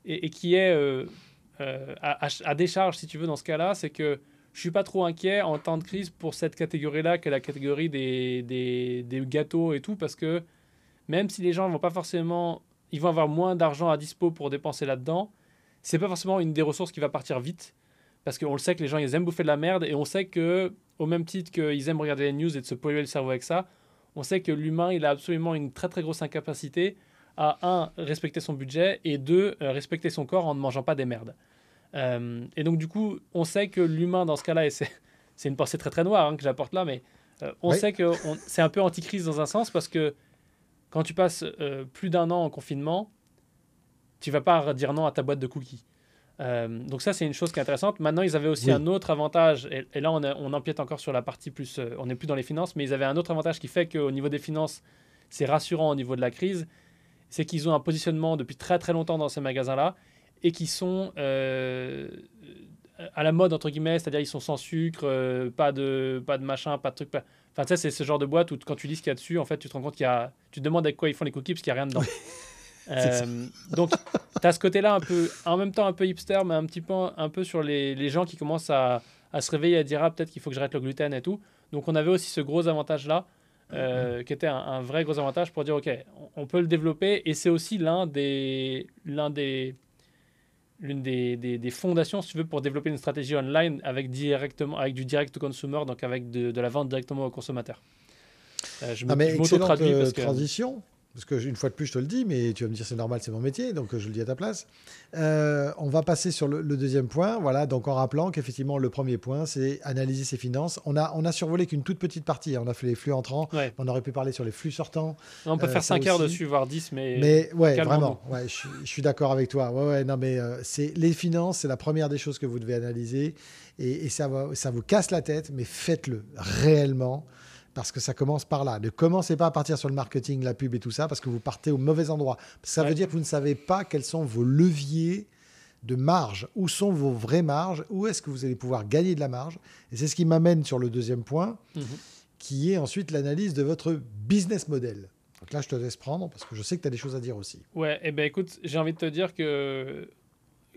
et, qui est euh, à, décharge, si tu veux, dans ce cas-là, c'est que je suis pas trop inquiet en temps de crise pour cette catégorie-là, que la catégorie des, des, des, gâteaux et tout, parce que même si les gens vont pas forcément, ils vont avoir moins d'argent à dispo pour dépenser là-dedans, c'est pas forcément une des ressources qui va partir vite. Parce qu'on le sait que les gens, ils aiment bouffer de la merde et on sait que, au même titre qu'ils aiment regarder les news et de se polluer le cerveau avec ça, on sait que l'humain, il a absolument une très très grosse incapacité à, un, respecter son budget et deux, euh, respecter son corps en ne mangeant pas des merdes. Euh, et donc, du coup, on sait que l'humain, dans ce cas-là, et c'est une pensée très très noire hein, que j'apporte là, mais euh, on sait que c'est un peu anticrise dans un sens parce que quand tu passes euh, plus d'un an en confinement, tu vas pas dire non à ta boîte de cookies. Euh, donc ça, c'est une chose qui est intéressante. Maintenant, ils avaient aussi un autre avantage, et, là, on, on, empiète encore sur la partie plus... Euh, on n'est plus dans les finances, mais ils avaient un autre avantage qui fait qu'au niveau des finances, c'est rassurant au niveau de la crise, c'est qu'ils ont un positionnement depuis très très longtemps dans ces magasins-là, et qui sont à la mode, entre guillemets, c'est-à-dire ils sont sans sucre, pas, de, pas de machin, pas de truc... Pas Enfin, tu sais, c'est ce genre de boîte où quand tu lis ce qu'il y a dessus, en fait, tu te rends compte qu'il y a. Tu te demandes avec quoi ils font les cookies parce qu'il n'y a rien dedans. euh, donc, tu as ce côté-là un peu, en même temps un peu hipster, mais un petit peu, un peu sur les, les gens qui commencent à, à, se réveiller et à dire ah, peut-être qu'il faut que j'arrête le gluten et tout. Donc, on avait aussi ce gros avantage-là, euh, mm-hmm. qui était un, un, vrai gros avantage pour dire ok, on, on peut le développer et c'est aussi l'un des, l'un des l'une des, des, fondations, si tu veux, pour développer une stratégie online avec, directement, avec du direct to consumer, donc avec de, de la vente directement au consommateur. Euh, je ah mais excellente euh, transition. Parce que une fois de plus, je te le dis, mais tu vas me dire c'est normal, c'est mon métier, donc je le dis à ta place. Euh, on va passer sur le, deuxième point. Voilà, donc en rappelant qu'effectivement, le premier point, c'est analyser ses finances. On a, on a survolé qu'une toute petite partie. On a fait les flux entrants. On aurait pu parler sur les flux sortants. On peut faire 5 heures dessus, voire 10, mais. Mais ouais, vraiment. Ouais, je, suis d'accord avec toi. Ouais, ouais, non, mais c'est les finances, c'est la première des choses que vous devez analyser. Et, et ça, va, ça vous casse la tête, mais faites-le réellement parce que ça commence par là. Ne commencez pas à partir sur le marketing, la pub et tout ça, parce que vous partez au mauvais endroit. Ça veut dire que vous ne savez pas quels sont vos leviers de marge, où sont vos vraies marges, où est-ce que vous allez pouvoir gagner de la marge? Et c'est ce qui m'amène sur le deuxième point, mhm. qui est ensuite l'analyse de votre business model. Donc là, je te laisse prendre, parce que je sais que tu as des choses à dire aussi. Ouais, et eh ben écoute, j'ai envie de te dire que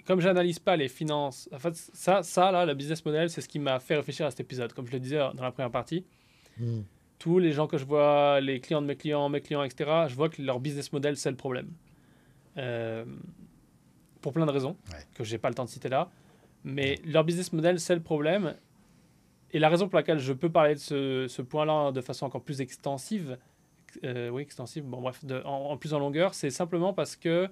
comme j'analyse pas les finances, en fait, ça, ça là, le business model, c'est ce qui m'a fait réfléchir à cet épisode, comme je le disais dans la première partie. Hmm. Tous les gens que je vois, les clients de mes clients, mes clients, etc., je vois que leur business model, c'est le problème. Euh, pour plein de raisons que j'ai pas le temps de citer là. Mais leur business model, c'est le problème. Et la raison pour laquelle je peux parler de ce, ce point-là de façon encore plus extensive, euh, oui, extensive, bon bref, de, en, plus en longueur, c'est simplement parce que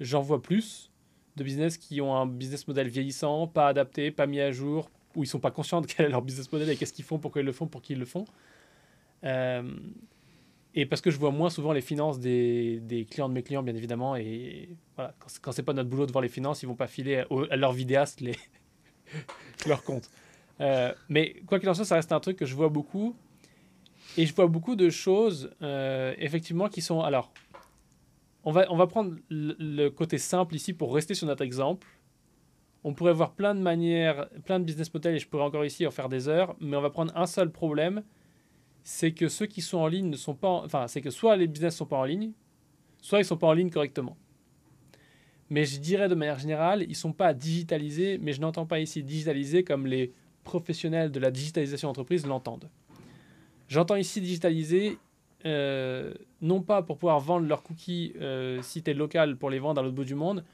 j'en vois plus de business qui ont un business model vieillissant, pas adapté, pas mis à jour, où ils sont pas conscients de quel est leur business model et qu'est-ce qu'ils font, pourquoi ils le font, pour qui ils le font. Euh, et parce que je vois moins souvent les finances des, clients de mes clients, bien évidemment. Et voilà, quand, quand c'est pas notre boulot de voir les finances, ils vont pas filer à, leur vidéaste les leurs comptes. Euh, mais quoi qu'il en soit, ça reste un truc que je vois beaucoup. Et je vois beaucoup de choses, euh, effectivement, qui sont. Alors, on va, on va prendre le, côté simple ici pour rester sur notre exemple. On pourrait voir plein de manières, plein de business models, et je pourrais encore ici en faire des heures, mais on va prendre un seul problème c'est que ceux qui sont en ligne ne sont pas. enfin, c'est que soit les business ne sont pas en ligne, soit ils ne sont pas en ligne correctement. Mais je dirais de manière générale, ils ne sont pas digitalisés, mais je n'entends pas ici digitalisés comme les professionnels de la digitalisation d'entreprise l'entendent. J'entends ici digitaliser euh, non pas pour pouvoir vendre leurs cookies euh, si tu local pour les vendre à l'autre bout du monde,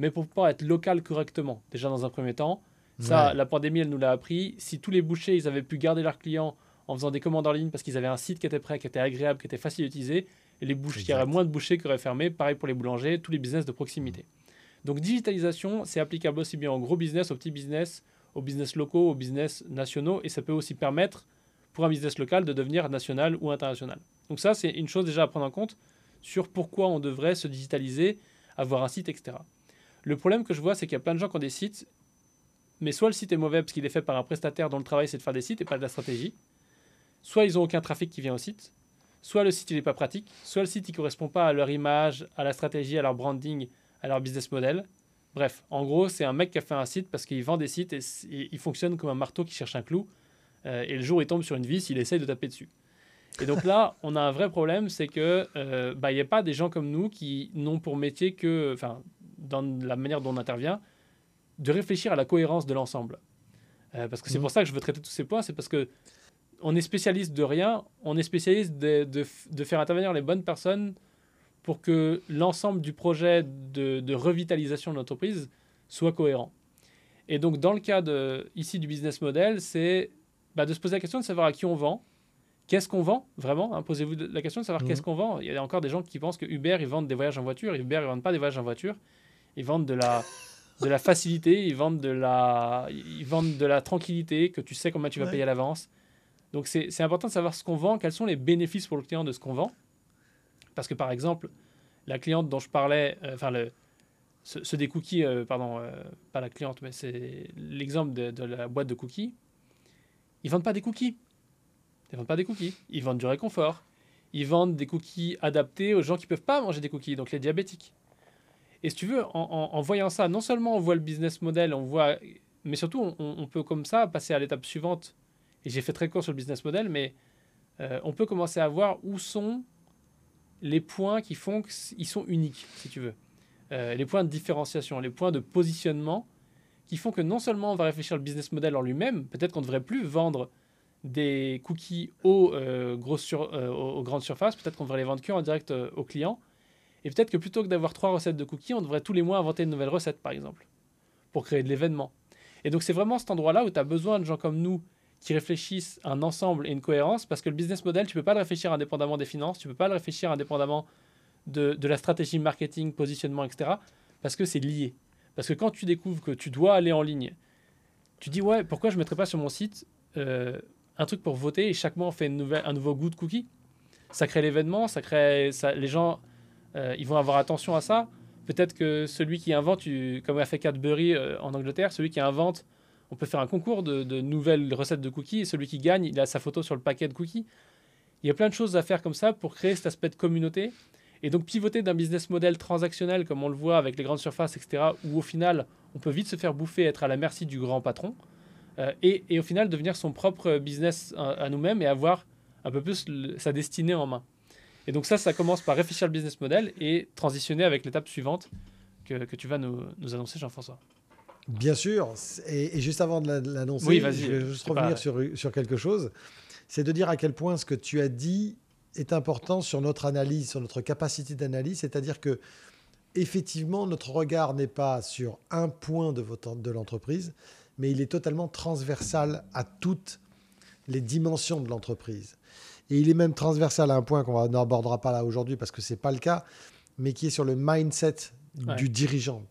mais pour pouvoir être local correctement, déjà dans un premier temps. Ça, la pandémie, elle nous l'a appris. Si tous les bouchers, ils avaient pu garder leurs clients en faisant des commandes en ligne parce qu'ils avaient un site qui était prêt, qui était agréable, qui était facile à utiliser. Et les il y aurait moins de bouchers qui auraient fermé. Pareil pour les boulangers, tous les business de proximité. Donc digitalisation, c'est applicable aussi bien aux gros business, aux petits business, aux business locaux, aux business nationaux. Et ça peut aussi permettre pour un business local de devenir national ou international. Donc ça, c'est une chose déjà à prendre en compte sur pourquoi on devrait se digitaliser, avoir un site, etc. Le problème que je vois, c'est qu'il y a plein de gens qui ont des sites, mais soit le site est mauvais parce qu'il est fait par un prestataire dont le travail c'est de faire des sites et pas de la stratégie, soit ils n'ont aucun trafic qui vient au site, soit le site n'est pas pratique, soit le site ne correspond pas à leur image, à la stratégie, à leur branding, à leur business model. Bref, en gros, c'est un mec qui a fait un site parce qu'il vend des sites et, il fonctionne comme un marteau qui cherche un clou. Euh, et le jour il tombe sur une vis, il essaye de taper dessus. Et donc là, on a un vrai problème, c'est que euh, bah, il n'y a pas des gens comme nous qui n'ont pour métier que, enfin, dans la manière dont on intervient, de réfléchir à la cohérence de l'ensemble. Euh, parce que c'est mmh. pour ça que je veux traiter tous ces points, c'est parce que on est spécialiste de rien, on est spécialiste de, de, faire intervenir les bonnes personnes pour que l'ensemble du projet de, de revitalisation de l'entreprise soit cohérent. Et donc, dans le cas de, ici du business model, c'est bah, de se poser la question de savoir à qui on vend, qu'est-ce qu'on vend vraiment. Hein, posez-vous la question de savoir qu'est-ce mmh. qu'on vend. Il y a encore des gens qui pensent que Uber, ils vendent des voyages en voiture. Uber, ils vendent pas des voyages en voiture. Ils vendent de la, de la facilité, ils vendent de la, ils vendent de la tranquillité, que tu sais comment tu vas payer à l'avance. Donc c'est important de savoir ce qu'on vend, quels sont les bénéfices pour le client de ce qu'on vend. Parce que par exemple, la cliente dont je parlais, euh, enfin le, ce, des cookies, euh, pardon, euh, pas la cliente, mais c'est l'exemple de, la boîte de cookies. Ils vendent pas des cookies. Ils vendent pas des cookies. Ils vendent du réconfort. Ils vendent des cookies adaptés aux gens qui peuvent pas manger des cookies, donc les diabétiques. Et si tu veux, en, voyant ça, non seulement on voit le business model, on voit, mais surtout on, peut comme ça passer à l'étape suivante et j'ai fait très court sur le business model, mais euh, on peut commencer à voir où sont les points qui font qu'ils sont uniques, si tu veux. Euh, les points de différenciation, les points de positionnement qui font que non seulement on va réfléchir le business model en lui-même, peut-être qu'on ne devrait plus vendre des cookies aux, euh, grosses aux grandes surfaces, peut-être qu'on devrait les vendre que en direct aux clients. Et peut-être que plutôt que d'avoir trois recettes de cookies, on devrait tous les mois inventer une nouvelle recette, par exemple, pour créer de l'événement. Et donc c'est vraiment cet endroit-là où tu as besoin de gens comme nous qui réfléchissent un ensemble et une cohérence, parce que le business model, tu ne peux pas le réfléchir indépendamment des finances, tu ne peux pas le réfléchir indépendamment de, la stratégie marketing, positionnement, etc., parce que c'est lié. Parce que quand tu découvres que tu dois aller en ligne, tu dis, ouais, pourquoi je ne mettrais pas sur mon site euh, un truc pour voter et chaque mois on fait un nouveau goût de cookie? Ça crée l'événement, ça crée, les gens, euh, ils vont avoir attention à ça. Peut-être que celui qui invente, comme a fait Cadbury euh, en Angleterre, celui qui invente on peut faire un concours de, nouvelles recettes de cookies et celui qui gagne, il a sa photo sur le paquet de cookies. Il y a plein de choses à faire comme ça pour créer cet aspect de communauté. Et donc pivoter d'un business model transactionnel comme on le voit avec les grandes surfaces, etc., où au final on peut vite se faire bouffer, être à la merci du grand patron, euh, et, au final devenir son propre business à, nous-mêmes et avoir un peu plus sa destinée en main. Et donc ça, ça commence par réfléchir le business model et transitionner avec l'étape suivante que, tu vas nous annoncer, Jean-François. Bien sûr. Et, juste avant de l'annoncer, je vais juste revenir sur, sur quelque chose. C'est de dire à quel point ce que tu as dit est important sur notre analyse, sur notre capacité d'analyse. C'est-à-dire que effectivement, notre regard n'est pas sur un point de, votre, de l'entreprise, mais il est totalement transversal à toutes les dimensions de l'entreprise. Et il est même transversal à un point qu'on n'abordera pas là aujourd'hui parce que ce n'est pas le cas, mais qui est sur le mindset du dirigeant.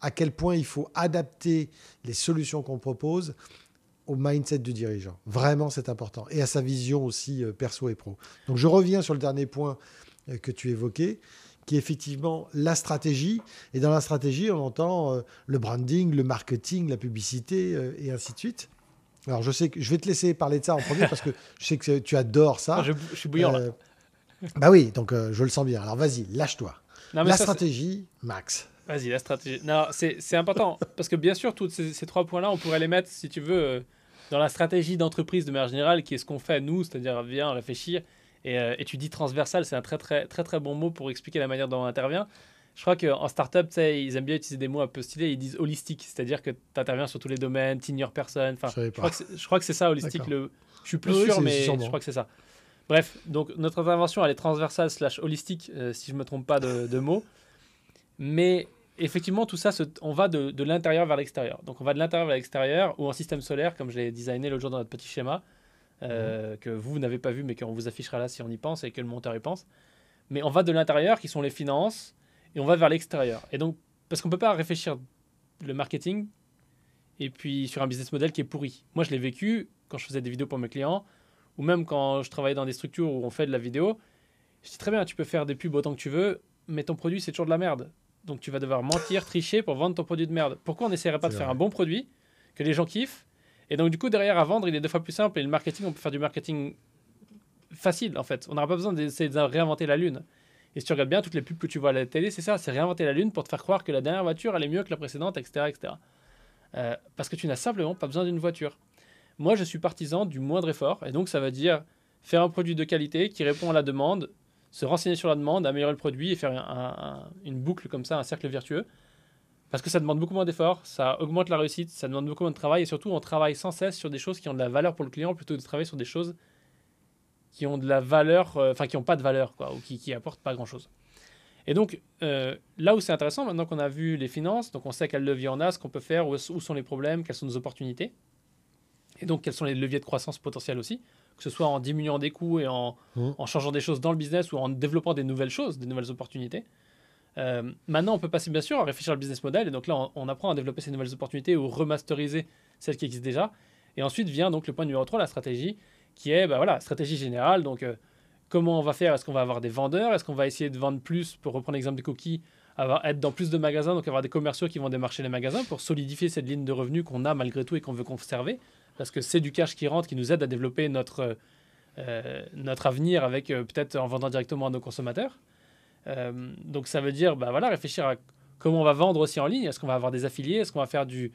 À quel point il faut adapter les solutions qu'on propose au mindset du dirigeant. Vraiment, c'est important. Et à sa vision aussi euh, perso et pro. Donc je reviens sur le dernier point euh, que tu évoquais, qui est effectivement la stratégie. Et dans la stratégie, on entend euh, le branding, le marketing, la publicité et ainsi de suite. Alors je sais que je vais te laisser parler de ça en premier parce que je sais que tu adores ça. Ah, je, suis bouillant là. Bah oui, donc je le sens bien. Alors vas-y, lâche-toi. La stratégie, Max. Vas-y, la stratégie. Non, c'est important parce que bien sûr, tous ces, ces, trois points-là, on pourrait les mettre, si tu veux, dans la stratégie d'entreprise de manière générale, qui est ce qu'on fait nous, c'est-à-dire viens réfléchir. Et, euh, et, tu dis transversal, c'est un très très très très bon mot pour expliquer la manière dont on intervient. Je crois qu'en startup, ils aiment bien utiliser des mots un peu stylés. Ils disent holistique, c'est-à-dire que tu interviens sur tous les domaines, tu ignores personne. Enfin, je, crois que c'est ça holistique. Le... Je suis plus sûr, mais je crois que c'est ça. Bref, donc notre intervention, elle est transversale slash holistique, euh, si je me trompe pas de, de mots. Mais effectivement, tout ça, on va de, l'intérieur vers l'extérieur. Donc, on va de l'intérieur vers l'extérieur ou en système solaire, comme je l'ai designé l'autre jour dans notre petit schéma, euh, mhm. que vous, n'avez pas vu, mais qu'on vous affichera là si on y pense et que le monteur y pense. Mais on va de l'intérieur, qui sont les finances, et on va vers l'extérieur. Et donc, parce qu'on ne peut pas réfléchir le marketing et puis sur un business model qui est pourri. Moi, je l'ai vécu quand je faisais des vidéos pour mes clients, ou même quand je travaillais dans des structures où on fait de la vidéo. Je dis très bien, tu peux faire des pubs autant que tu veux, mais ton produit, c'est toujours de la merde. Donc tu vas devoir mentir, tricher pour vendre ton produit de merde. Pourquoi on n'essaierait pas de faire un bon produit que les gens kiffent? Et donc du coup derrière à vendre, il est deux fois plus simple et le marketing, on peut faire du marketing facile en fait. On n'aura pas besoin d'essayer de réinventer la lune. Et si tu regardes bien toutes les pubs que tu vois à la télé, c'est ça, c'est réinventer la lune pour te faire croire que la dernière voiture elle est mieux que la précédente, etc., etc. Euh, parce que tu n'as simplement pas besoin d'une voiture. Moi, je suis partisan du moindre effort, et donc ça veut dire faire un produit de qualité qui répond à la demande se renseigner sur la demande, améliorer le produit et faire une boucle comme ça, un cercle vertueux. Parce que ça demande beaucoup moins d'efforts, ça augmente la réussite, ça demande beaucoup moins de travail et surtout on travaille sans cesse sur des choses qui ont de la valeur pour le client plutôt que de travailler sur des choses qui ont de la valeur, euh, enfin qui n'ont pas de valeur quoi, ou qui, qui apportent pas grand chose. Et donc euh, là où c'est intéressant, maintenant qu'on a vu les finances, donc on sait quel levier on a, ce qu'on peut faire, où, où sont les problèmes, quelles sont nos opportunités, et donc quels sont les leviers de croissance potentiels aussi que ce soit en diminuant des coûts et en, mmh. en, changeant des choses dans le business ou en développant des nouvelles choses, des nouvelles opportunités. Euh, maintenant, on peut passer bien sûr à réfléchir le business model et donc là, on, apprend à développer ces nouvelles opportunités ou remasteriser celles qui existent déjà. Et ensuite vient donc le point numéro 3, la stratégie, qui est bah voilà, stratégie générale. Donc, euh, comment on va faire? Est-ce qu'on va avoir des vendeurs? Est-ce qu'on va essayer de vendre plus Pour reprendre l'exemple des cookies, avoir, être dans plus de magasins, donc avoir des commerciaux qui vont démarcher les magasins pour solidifier cette ligne de revenus qu'on a malgré tout et qu'on veut conserver? Parce que c'est du cash qui rentre, qui nous aide à développer notre, euh, notre avenir avec euh, peut-être en vendant directement à nos consommateurs. Donc ça veut dire bah, voilà, réfléchir à comment on va vendre aussi en ligne. Est-ce qu'on va avoir des affiliés? Est-ce qu'on va faire du,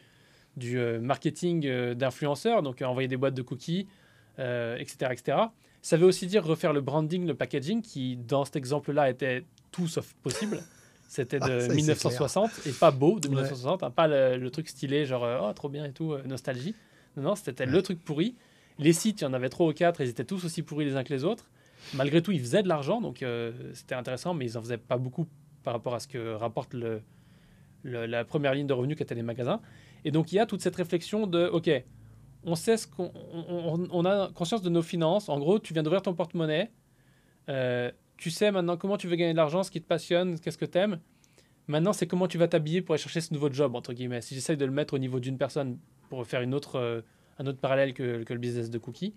du marketing d'influenceurs, donc envoyer des boîtes de cookies, etc., etc. Ça veut aussi dire refaire le branding, le packaging, qui dans cet exemple-là était tout sauf possible. C'était de 1960 ah, et pas beau de 1960, hein, pas le, le, truc stylé, genre oh trop bien et tout, nostalgie. Non, c'était le truc pourri. Les sites, il y en avait trois ou quatre, ils étaient tous aussi pourris les uns que les autres. Malgré tout, ils faisaient de l'argent, donc euh, c'était intéressant, mais ils n'en faisaient pas beaucoup par rapport à ce que rapporte le, la première ligne de revenus qu'étaient les magasins. Et donc, il y a toute cette réflexion de, OK, on sait ce qu'on on, a conscience de nos finances. En gros, tu viens d'ouvrir ton porte-monnaie. Euh, tu sais maintenant comment tu veux gagner de l'argent, ce qui te passionne, qu'est-ce que tu aimes. Maintenant, c'est comment tu vas t'habiller pour aller chercher ce nouveau job, entre guillemets. Si j'essaye de le mettre au niveau d'une personne pour faire une autre, euh, un autre parallèle que, le business de cookies.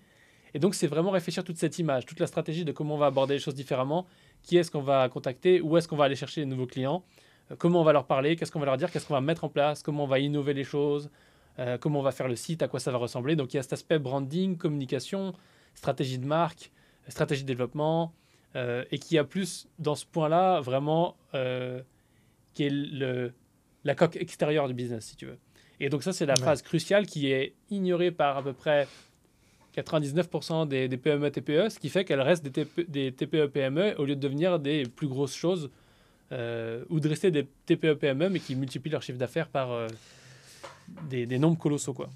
Et donc, c'est vraiment réfléchir toute cette image, toute la stratégie de comment on va aborder les choses différemment, qui est-ce qu'on va contacter, où est-ce qu'on va aller chercher les nouveaux clients, euh, comment on va leur parler, qu'est-ce qu'on va leur dire, qu'est-ce qu'on va mettre en place, comment on va innover les choses, euh, comment on va faire le site, à quoi ça va ressembler. Donc, il y a cet aspect branding, communication, stratégie de marque, stratégie de développement, et qui a plus, dans ce point-là, vraiment, qui est le, la coque extérieure du business, si tu veux. Et donc ça, c'est la phase cruciale qui est ignorée par à peu près 99% des, PME TPE, ce qui fait qu'elles restent des, TPE PME au lieu de devenir des plus grosses choses euh, ou de rester des TPE PME mais qui multiplient leur chiffre d'affaires par des, nombres colossaux. Quoi.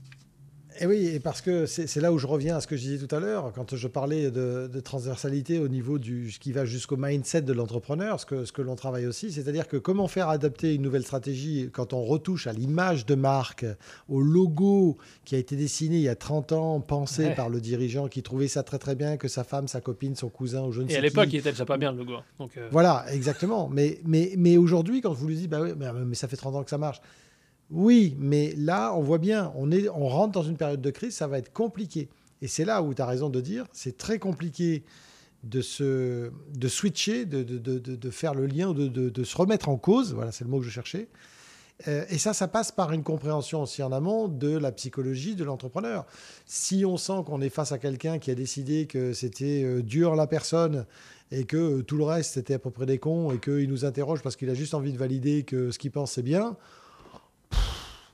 Et oui, et parce que c'est là où je reviens à ce que je disais tout à l'heure, quand je parlais de, transversalité au niveau du ce qui va jusqu'au mindset de l'entrepreneur, ce que, ce que l'on travaille aussi, c'est-à-dire que comment faire adapter une nouvelle stratégie quand on retouche à l'image de marque, au logo qui a été dessiné il y a 30 ans, pensé par le dirigeant qui trouvait ça très très bien, que sa femme, sa copine, son cousin ou je ne sais Et à l'époque, il était déjà pas bien le logo. Hein. Donc euh. Voilà, exactement. Mais, mais, mais aujourd'hui, quand vous lui dites, bah oui, mais, mais ça fait 30 ans que ça marche. Oui, mais là, on voit bien, on, rentre dans une période de crise, ça va être compliqué. Et c'est là où tu as raison de dire, c'est très compliqué de, switcher, de faire le lien, de, se remettre en cause, voilà, c'est le mot que je cherchais. Euh, et ça, ça passe par une compréhension aussi en amont de la psychologie de l'entrepreneur. Si on sent qu'on est face à quelqu'un qui a décidé que c'était euh, dur la personne et que euh, tout le reste c'était à peu près des cons et qu'il nous interroge parce qu'il a juste envie de valider que ce qu'il pense c'est bien,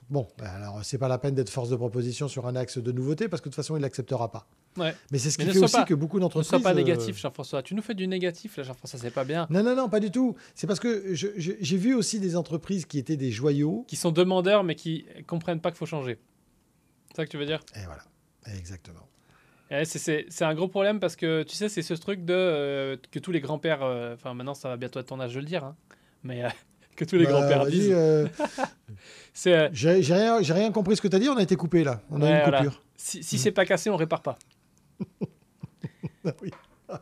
Bon, ben alors c'est pas la peine d'être force de proposition sur un axe de nouveauté parce que de toute façon il l'acceptera pas. Ouais. Mais c'est ce qui fait aussi que beaucoup d'entreprises. Ne sois pas négatif, euh, Jean-François. Tu nous fais du négatif, là, Jean-François, c'est pas bien. Non, non, non, pas du tout. C'est parce que j'ai vu aussi des entreprises qui étaient des joyaux. Qui sont demandeurs, mais qui comprennent pas qu'il faut changer. C'est ça que tu veux dire? Et voilà, exactement. c'est un gros problème parce que tu sais, c'est ce truc de euh, que tous les grands-pères, euh, enfin maintenant ça va bientôt être ton âge de le dire, hein, mais que tous les bah, grands-pères disent. Euh, euh, j'ai rien, rien, compris ce que tu as dit, on a été coupé là. On a une coupure. Si, si c'est pas cassé, on répare pas.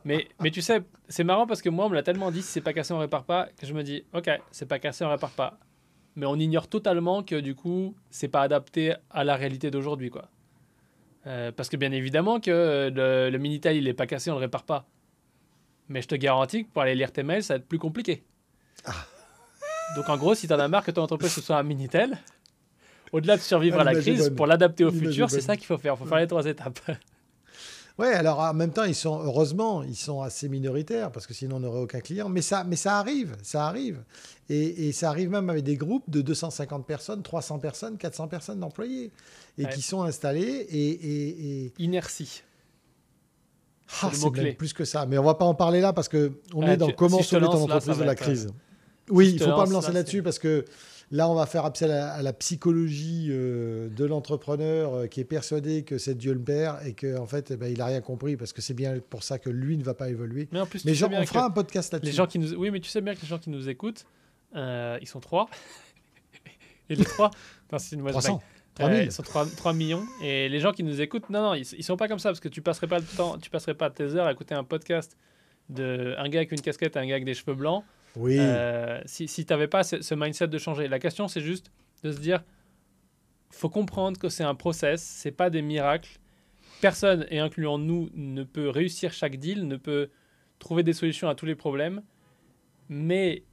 mais, mais tu sais, c'est marrant parce que moi, on me l'a tellement dit si c'est pas cassé, on répare pas, que je me dis, ok, c'est pas cassé, on répare pas. Mais on ignore totalement que du coup, c'est pas adapté à la réalité d'aujourd'hui, quoi. Euh, parce que bien évidemment que le, le Minitel, il est pas cassé, on le répare pas. Mais je te garantis que pour aller lire tes mails, ça va être plus compliqué. Ah. Donc en gros, si tu en as marre que ton entreprise ce soit un Minitel, au-delà de survivre à la crise, pour l'adapter au futur, c'est ça qu'il faut faire. Il faut faire les trois étapes. Ouais, alors en même temps, ils sont heureusement, ils sont assez minoritaires parce que sinon on n'aurait aucun client. Mais ça, mais ça arrive, ça arrive, et, ça arrive même avec des groupes de 250 personnes, 300 personnes, 400 personnes d'employés et qui sont installés et, inertie. Ah, c'est plus que ça, mais on va pas en parler là parce que on est dans comment sauver ton entreprise de la crise. Oui, il ne faut pas me lancer là-dessus parce que là, on va faire appel à, la psychologie euh, de l'entrepreneur euh, qui est persuadé que c'est Dieu le Père et qu'en en fait, eh ben, il n'a rien compris parce que c'est bien pour ça que lui ne va pas évoluer. Mais en plus, mais on fera un podcast là-dessus. Les gens qui nous, oui, mais tu sais bien que les gens qui nous écoutent, euh, ils sont trois. et les trois, c'est une 300. 3 ils sont 3, millions. Et les gens qui nous écoutent, non, non, ils, ne sont pas comme ça parce que tu passerais pas le temps, tu passerais pas tes heures à écouter un podcast de un gars avec une casquette et un gars avec des cheveux blancs oui. Euh, si si tu n'avais pas ce, mindset de changer. La question, c'est juste de se dire faut comprendre que c'est un process, c'est pas des miracles. Personne, et incluant nous, ne peut réussir chaque deal, ne peut trouver des solutions à tous les problèmes, mais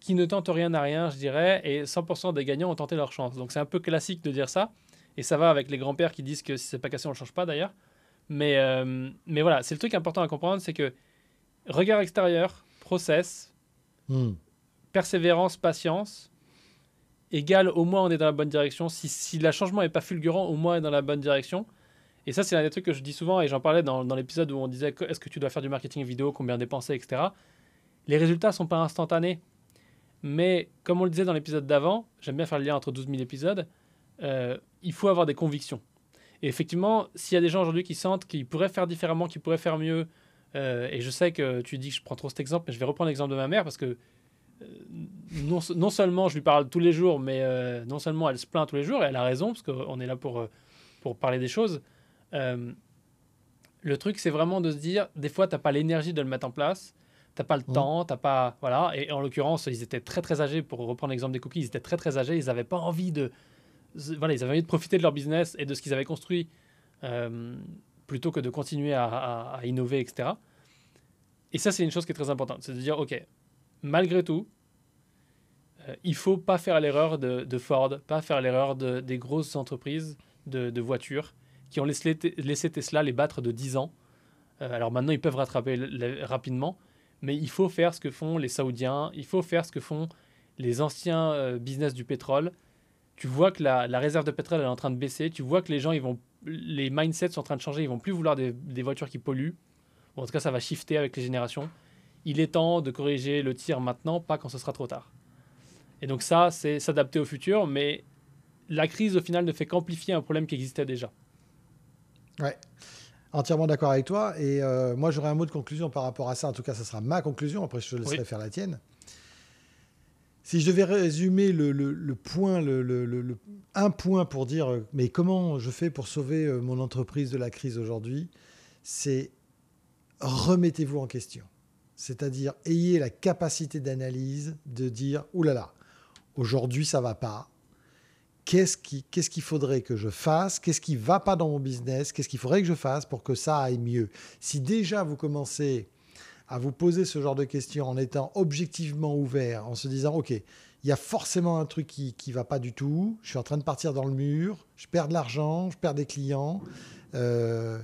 qui ne tentent rien à rien, je dirais, et 100% des gagnants ont tenté leur chance. Donc c'est un peu classique de dire ça, et ça va avec les grands-pères qui disent que si c'est pas cassé, on ne change pas d'ailleurs. Mais, euh, mais voilà, c'est le truc important à comprendre, c'est que regard extérieur, process, Hmm. Persévérance, patience, égale au moins on est dans la bonne direction. Si, si le changement n'est pas fulgurant, au moins on est dans la bonne direction. Et ça, c'est un des trucs que je dis souvent, et j'en parlais dans, dans l'épisode où on disait est-ce que tu dois faire du marketing vidéo, combien dépenser, etc. Les résultats sont pas instantanés. Mais comme on le disait dans l'épisode d'avant, j'aime bien faire le lien entre 12 000 épisodes, euh, il faut avoir des convictions. Et effectivement, s'il y a des gens aujourd'hui qui sentent qu'ils pourraient faire différemment, qu'ils pourraient faire mieux, euh, et je sais que tu dis que je prends trop cet exemple, mais je vais reprendre l'exemple de ma mère parce que euh, non, non, seulement je lui parle tous les jours, mais euh, non seulement elle se plaint tous les jours, et elle a raison, parce qu'on est là pour, pour parler des choses. le truc, c'est vraiment de se dire, des fois, tu n'as pas l'énergie de le mettre en place, tu n'as pas le mmh. temps, t'as pas... Voilà, et en l'occurrence, ils étaient très très âgés, pour reprendre l'exemple des cookies, ils étaient très très âgés, ils n'avaient pas envie de... Voilà, ils avaient envie de profiter de leur business et de ce qu'ils avaient construit plutôt que de continuer à, innover, etc. Et ça, c'est une chose qui est très importante. C'est de dire, OK, malgré tout, euh, il faut pas faire l'erreur de, Ford, pas faire l'erreur de, des grosses entreprises de, voitures qui ont laissé, Tesla les battre de 10 ans. Euh, alors maintenant, ils peuvent rattraper rapidement, mais il faut faire ce que font les Saoudiens, il faut faire ce que font les anciens euh, business du pétrole. Tu vois que la, réserve de pétrole est en train de baisser, tu vois que les gens ils vont les mindsets sont en train de changer. Ils vont plus vouloir des, voitures qui polluent. en tout cas, ça va shifter avec les générations. Il est temps de corriger le tir maintenant, pas quand ce sera trop tard. Et donc ça, c'est s'adapter au futur, mais la crise, au final, ne fait qu'amplifier un problème qui existait déjà. Ouais. Entièrement d'accord avec toi. Et euh, moi, j'aurais un mot de conclusion par rapport à ça. En tout cas, ça sera ma conclusion. Après, je te laisserai faire la tienne. Si je devais résumer le, point, un point pour dire, euh, mais comment je fais pour sauver euh, mon entreprise de la crise aujourd'hui, c'est remettez-vous en question. C'est-à-dire, ayez la capacité d'analyse de dire, oulala, aujourd'hui ça va pas, qu'est-ce qu'il ce qu'il faudrait que je fasse, qu'est-ce qui va pas dans mon business, qu'est-ce qu'il faudrait que je fasse pour que ça aille mieux. Si déjà vous commencez à vous poser ce genre de questions en étant objectivement ouvert, en se disant, OK, il y a forcément un truc qui ne va pas du tout, je suis en train de partir dans le mur, je perds de l'argent, je perds des clients. Euh,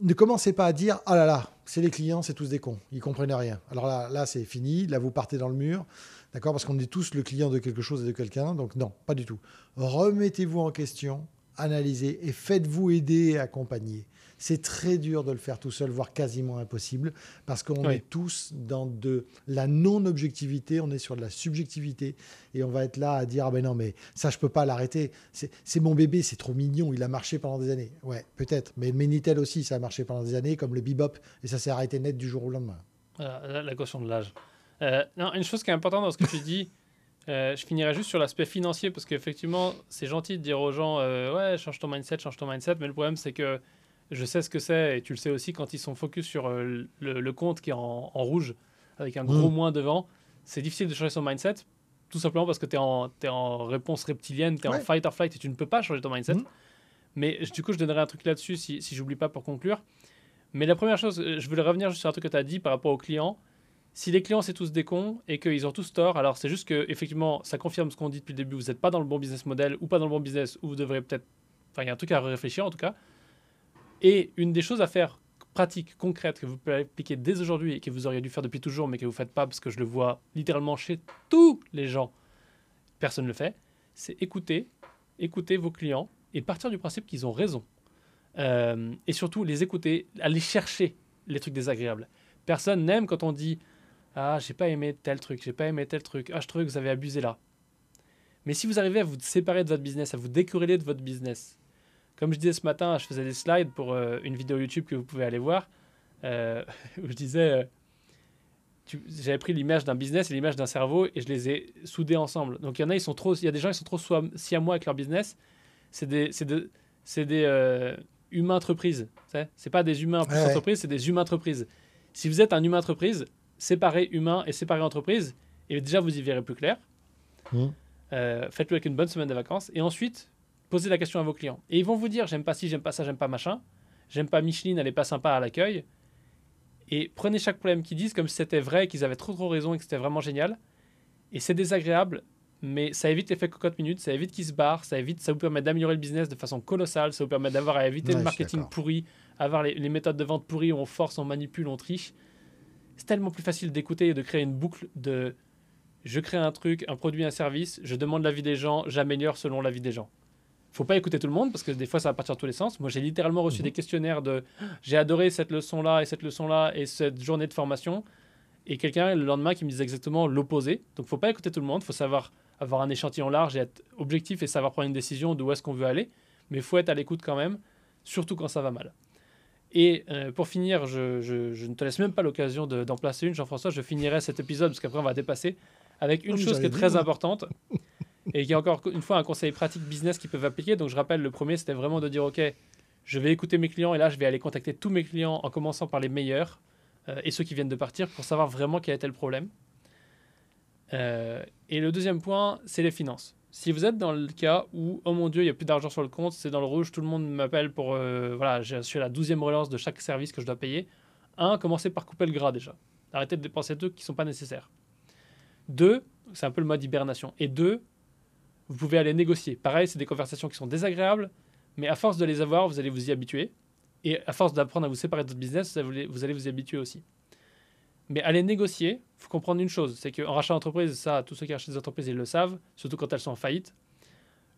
ne commencez pas à dire, ah là là, c'est les clients, c'est tous des cons, ils comprennent rien. Alors là, là c'est fini, là vous partez dans le mur. D'accord Parce qu'on est tous le client de quelque chose et de quelqu'un. Donc non, pas du tout. Remettez-vous en question, analysez et faites-vous aider et accompagner. C'est très dur de le faire tout seul, voire quasiment impossible, parce qu'on est tous dans de la non-objectivité, on est sur de la subjectivité, et on va être là à dire, ah ben non, mais ça, je peux pas l'arrêter. C'est mon bébé, c'est trop mignon, il a marché pendant des années. Ouais, peut-être, mais le Minitel aussi, ça a marché pendant des années, comme le Bebop, et ça s'est arrêté net du jour au lendemain. la, la caution de l'âge. Euh, non, une chose qui est importante dans ce que tu dis, euh, je finirai juste sur l'aspect financier parce qu'effectivement, c'est gentil de dire aux gens euh, Ouais, change ton mindset, change ton mindset. Mais le problème, c'est que je sais ce que c'est et tu le sais aussi quand ils sont focus sur le, compte qui est en, rouge avec un gros mm. moins devant. C'est difficile de changer son mindset tout simplement parce que tu es, es, en réponse reptilienne, tu es en fight or flight et tu ne peux pas changer ton mindset. Mm. Mais du coup, je donnerai un truc là-dessus si, si j'oublie pas pour conclure. Mais la première chose, je voulais revenir juste sur un truc que tu as dit par rapport aux clients si les clients c'est tous des cons et qu'ils ont tous tort, alors c'est juste que effectivement ça confirme ce qu'on dit depuis le début, vous n'êtes pas dans le bon business model ou pas dans le bon business ou vous devrez peut-être, enfin il y a un truc à réfléchir en tout cas. Et une des choses à faire pratiques, concrètes que vous pouvez appliquer dès aujourd'hui et que vous auriez dû faire depuis toujours mais que vous ne faites pas parce que je le vois littéralement chez tous les gens, personne ne le fait, c'est écouter, écouter vos clients et partir du principe qu'ils ont raison. Euh, et surtout les écouter, aller chercher les trucs désagréables. Personne n'aime quand on dit ah, j'ai pas aimé tel truc, j'ai pas aimé tel truc. Ah, je trouve que vous avez abusé là. Mais si vous arrivez à vous séparer de votre business, à vous décorréler de votre business, comme je disais ce matin, je faisais des slides pour euh, une vidéo YouTube que vous pouvez aller voir, euh, où je disais, euh, j'avais pris l'image d'un business et l'image d'un cerveau et je les ai soudés ensemble. Donc il y en a, ils sont trop, il y a des gens qui sont trop si à moi avec leur business. C'est des, c'est des, c'est des humains entreprises. C'est pas des humains plus entreprises, c'est des humains entreprises. Si vous êtes un humain entreprise, séparer humain et séparer entreprise, et déjà vous y verrez plus clair. Mmh. Euh, faites-le avec une bonne semaine de vacances. Et ensuite, posez la question à vos clients. Et ils vont vous dire j'aime pas ci, j'aime pas ça, j'aime pas machin. J'aime pas Micheline, elle est pas sympa à l'accueil. Et prenez chaque problème qu'ils disent comme si c'était vrai, qu'ils avaient trop trop raison et que c'était vraiment génial. Et c'est désagréable, mais ça évite l'effet cocotte minute, ça évite qu'ils se barrent, ça évite, ça vous permet d'améliorer le business de façon colossale, ça vous permet d'avoir à éviter le marketing pourri, avoir les, les, méthodes de vente pourries où on force, on manipule, on triche c'est tellement plus facile d'écouter et de créer une boucle de je crée un truc, un produit, un service, je demande l'avis des gens, j'améliore selon l'avis des gens. Faut pas écouter tout le monde parce que des fois ça va partir dans tous les sens. Moi j'ai littéralement reçu mhm. des questionnaires de j'ai adoré cette leçon là et cette leçon là et cette journée de formation et quelqu'un le lendemain qui me disait exactement l'opposé. Donc faut pas écouter tout le monde, faut savoir avoir un échantillon large et être objectif et savoir prendre une décision d'où est-ce qu'on veut aller, mais faut être à l'écoute quand même, surtout quand ça va mal. Et euh, pour finir, je, ne te laisse même pas l'occasion d'en placer une, Jean-François. Je finirai cet épisode, parce qu'après on va dépasser, avec une chose qui est très importante et qui est encore une fois un conseil pratique business qu'ils peuvent appliquer. Donc je rappelle, le premier, c'était vraiment de dire, OK, je vais écouter mes clients et là, je vais aller contacter tous mes clients en commençant par les meilleurs euh, et ceux qui viennent de partir pour savoir vraiment quel était le problème. Euh, et le deuxième point, c'est les finances. Si vous êtes dans le cas où, oh mon Dieu, il n'y a plus d'argent sur le compte, c'est dans le rouge, tout le monde m'appelle pour. Euh, voilà, je suis à la douzième relance de chaque service que je dois payer. Un, commencez par couper le gras déjà. Arrêtez de dépenser deux qui ne sont pas nécessaires. Deux, c'est un peu le mode hibernation. Et deux, vous pouvez aller négocier. Pareil, c'est des conversations qui sont désagréables, mais à force de les avoir, vous allez vous y habituer. Et à force d'apprendre à vous séparer de votre business, vous allez vous y habituer aussi. Mais aller négocier, il faut comprendre une chose, c'est qu'en rachat d'entreprise, ça, tous ceux qui rachètent des entreprises, ils le savent, surtout quand elles sont en faillite.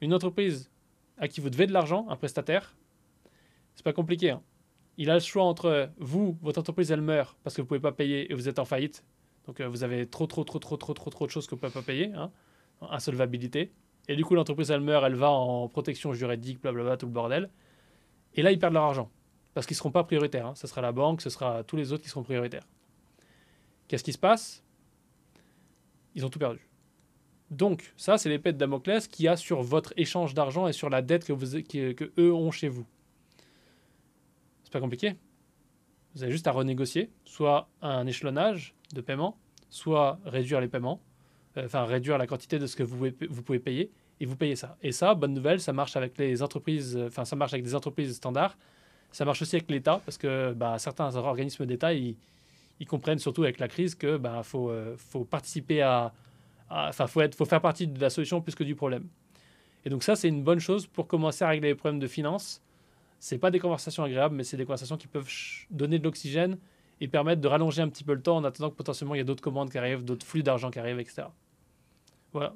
Une entreprise à qui vous devez de l'argent, un prestataire, c'est pas compliqué. Hein. Il a le choix entre vous, votre entreprise, elle meurt parce que vous pouvez pas payer et vous êtes en faillite. Donc euh, vous avez trop, trop, trop, trop, trop, trop, trop de choses que vous pouvez pas payer, hein, insolvabilité. Et du coup, l'entreprise, elle meurt, elle va en protection juridique, blablabla, tout le bordel. Et là, ils perdent leur argent. Parce qu'ils ne seront pas prioritaires. Hein. Ce sera la banque, ce sera tous les autres qui seront prioritaires. Qu'est-ce qui se passe? Ils ont tout perdu. Donc, ça, c'est l'épée de Damoclès qui a sur votre échange d'argent et sur la dette que, eux ont chez vous. C'est pas compliqué. Vous avez juste à renégocier, soit un échelonnage de paiement, soit réduire les paiements, enfin réduire la quantité de ce que vous pouvez, payer, et vous payez ça. Et ça, bonne nouvelle, ça marche avec les entreprises, euh, enfin ça marche avec des entreprises standards, ça marche aussi avec l'État, parce que bah, certains organismes d'État, ils, comprennent surtout avec la crise que bah, faut, euh, faut participer à, enfin faut, être, faut faire partie de la solution plus que du problème. Et donc ça, c'est une bonne chose pour commencer à régler les problèmes de finances c'est pas des conversations agréables, mais c'est des conversations qui peuvent donner de l'oxygène et permettre de rallonger un petit peu le temps en attendant que potentiellement il y a d'autres commandes qui arrivent, d'autres flux d'argent qui arrivent, etc. Voilà.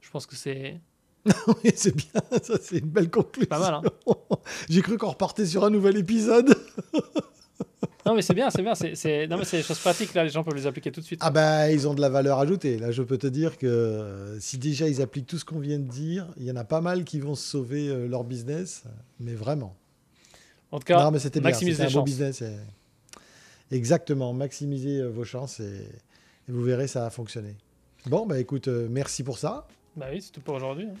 Je pense que c'est. oui, c'est bien, ça c'est une belle conclusion. Pas mal, hein J'ai cru qu'on repartait sur un nouvel épisode. non, mais c'est bien, c'est bien. C'est, Non, mais c'est des choses pratiques, là, les gens peuvent les appliquer tout de suite. Ah, bah, ils ont de la valeur ajoutée. Là, je peux te dire que euh, si déjà ils appliquent tout ce qu'on vient de dire, il y en a pas mal qui vont sauver euh, leur business, mais vraiment. En tout cas, maximiser un beau business. Exactement, maximiser euh, vos chances et... vous verrez, ça va fonctionner. Bon, bah écoute, euh, merci pour ça. Bah oui, c'est tout pour aujourd'hui. Hein.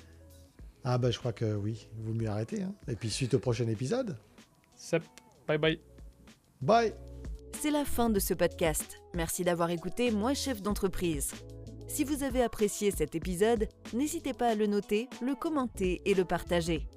Ah bah je crois que oui, vous mieux arrêter. Hein. Et puis suite au prochain épisode. Bye bye. Bye. C'est la fin de ce podcast. Merci d'avoir écouté Moi chef d'entreprise. Si vous avez apprécié cet épisode, n'hésitez pas à le noter, le commenter et le partager.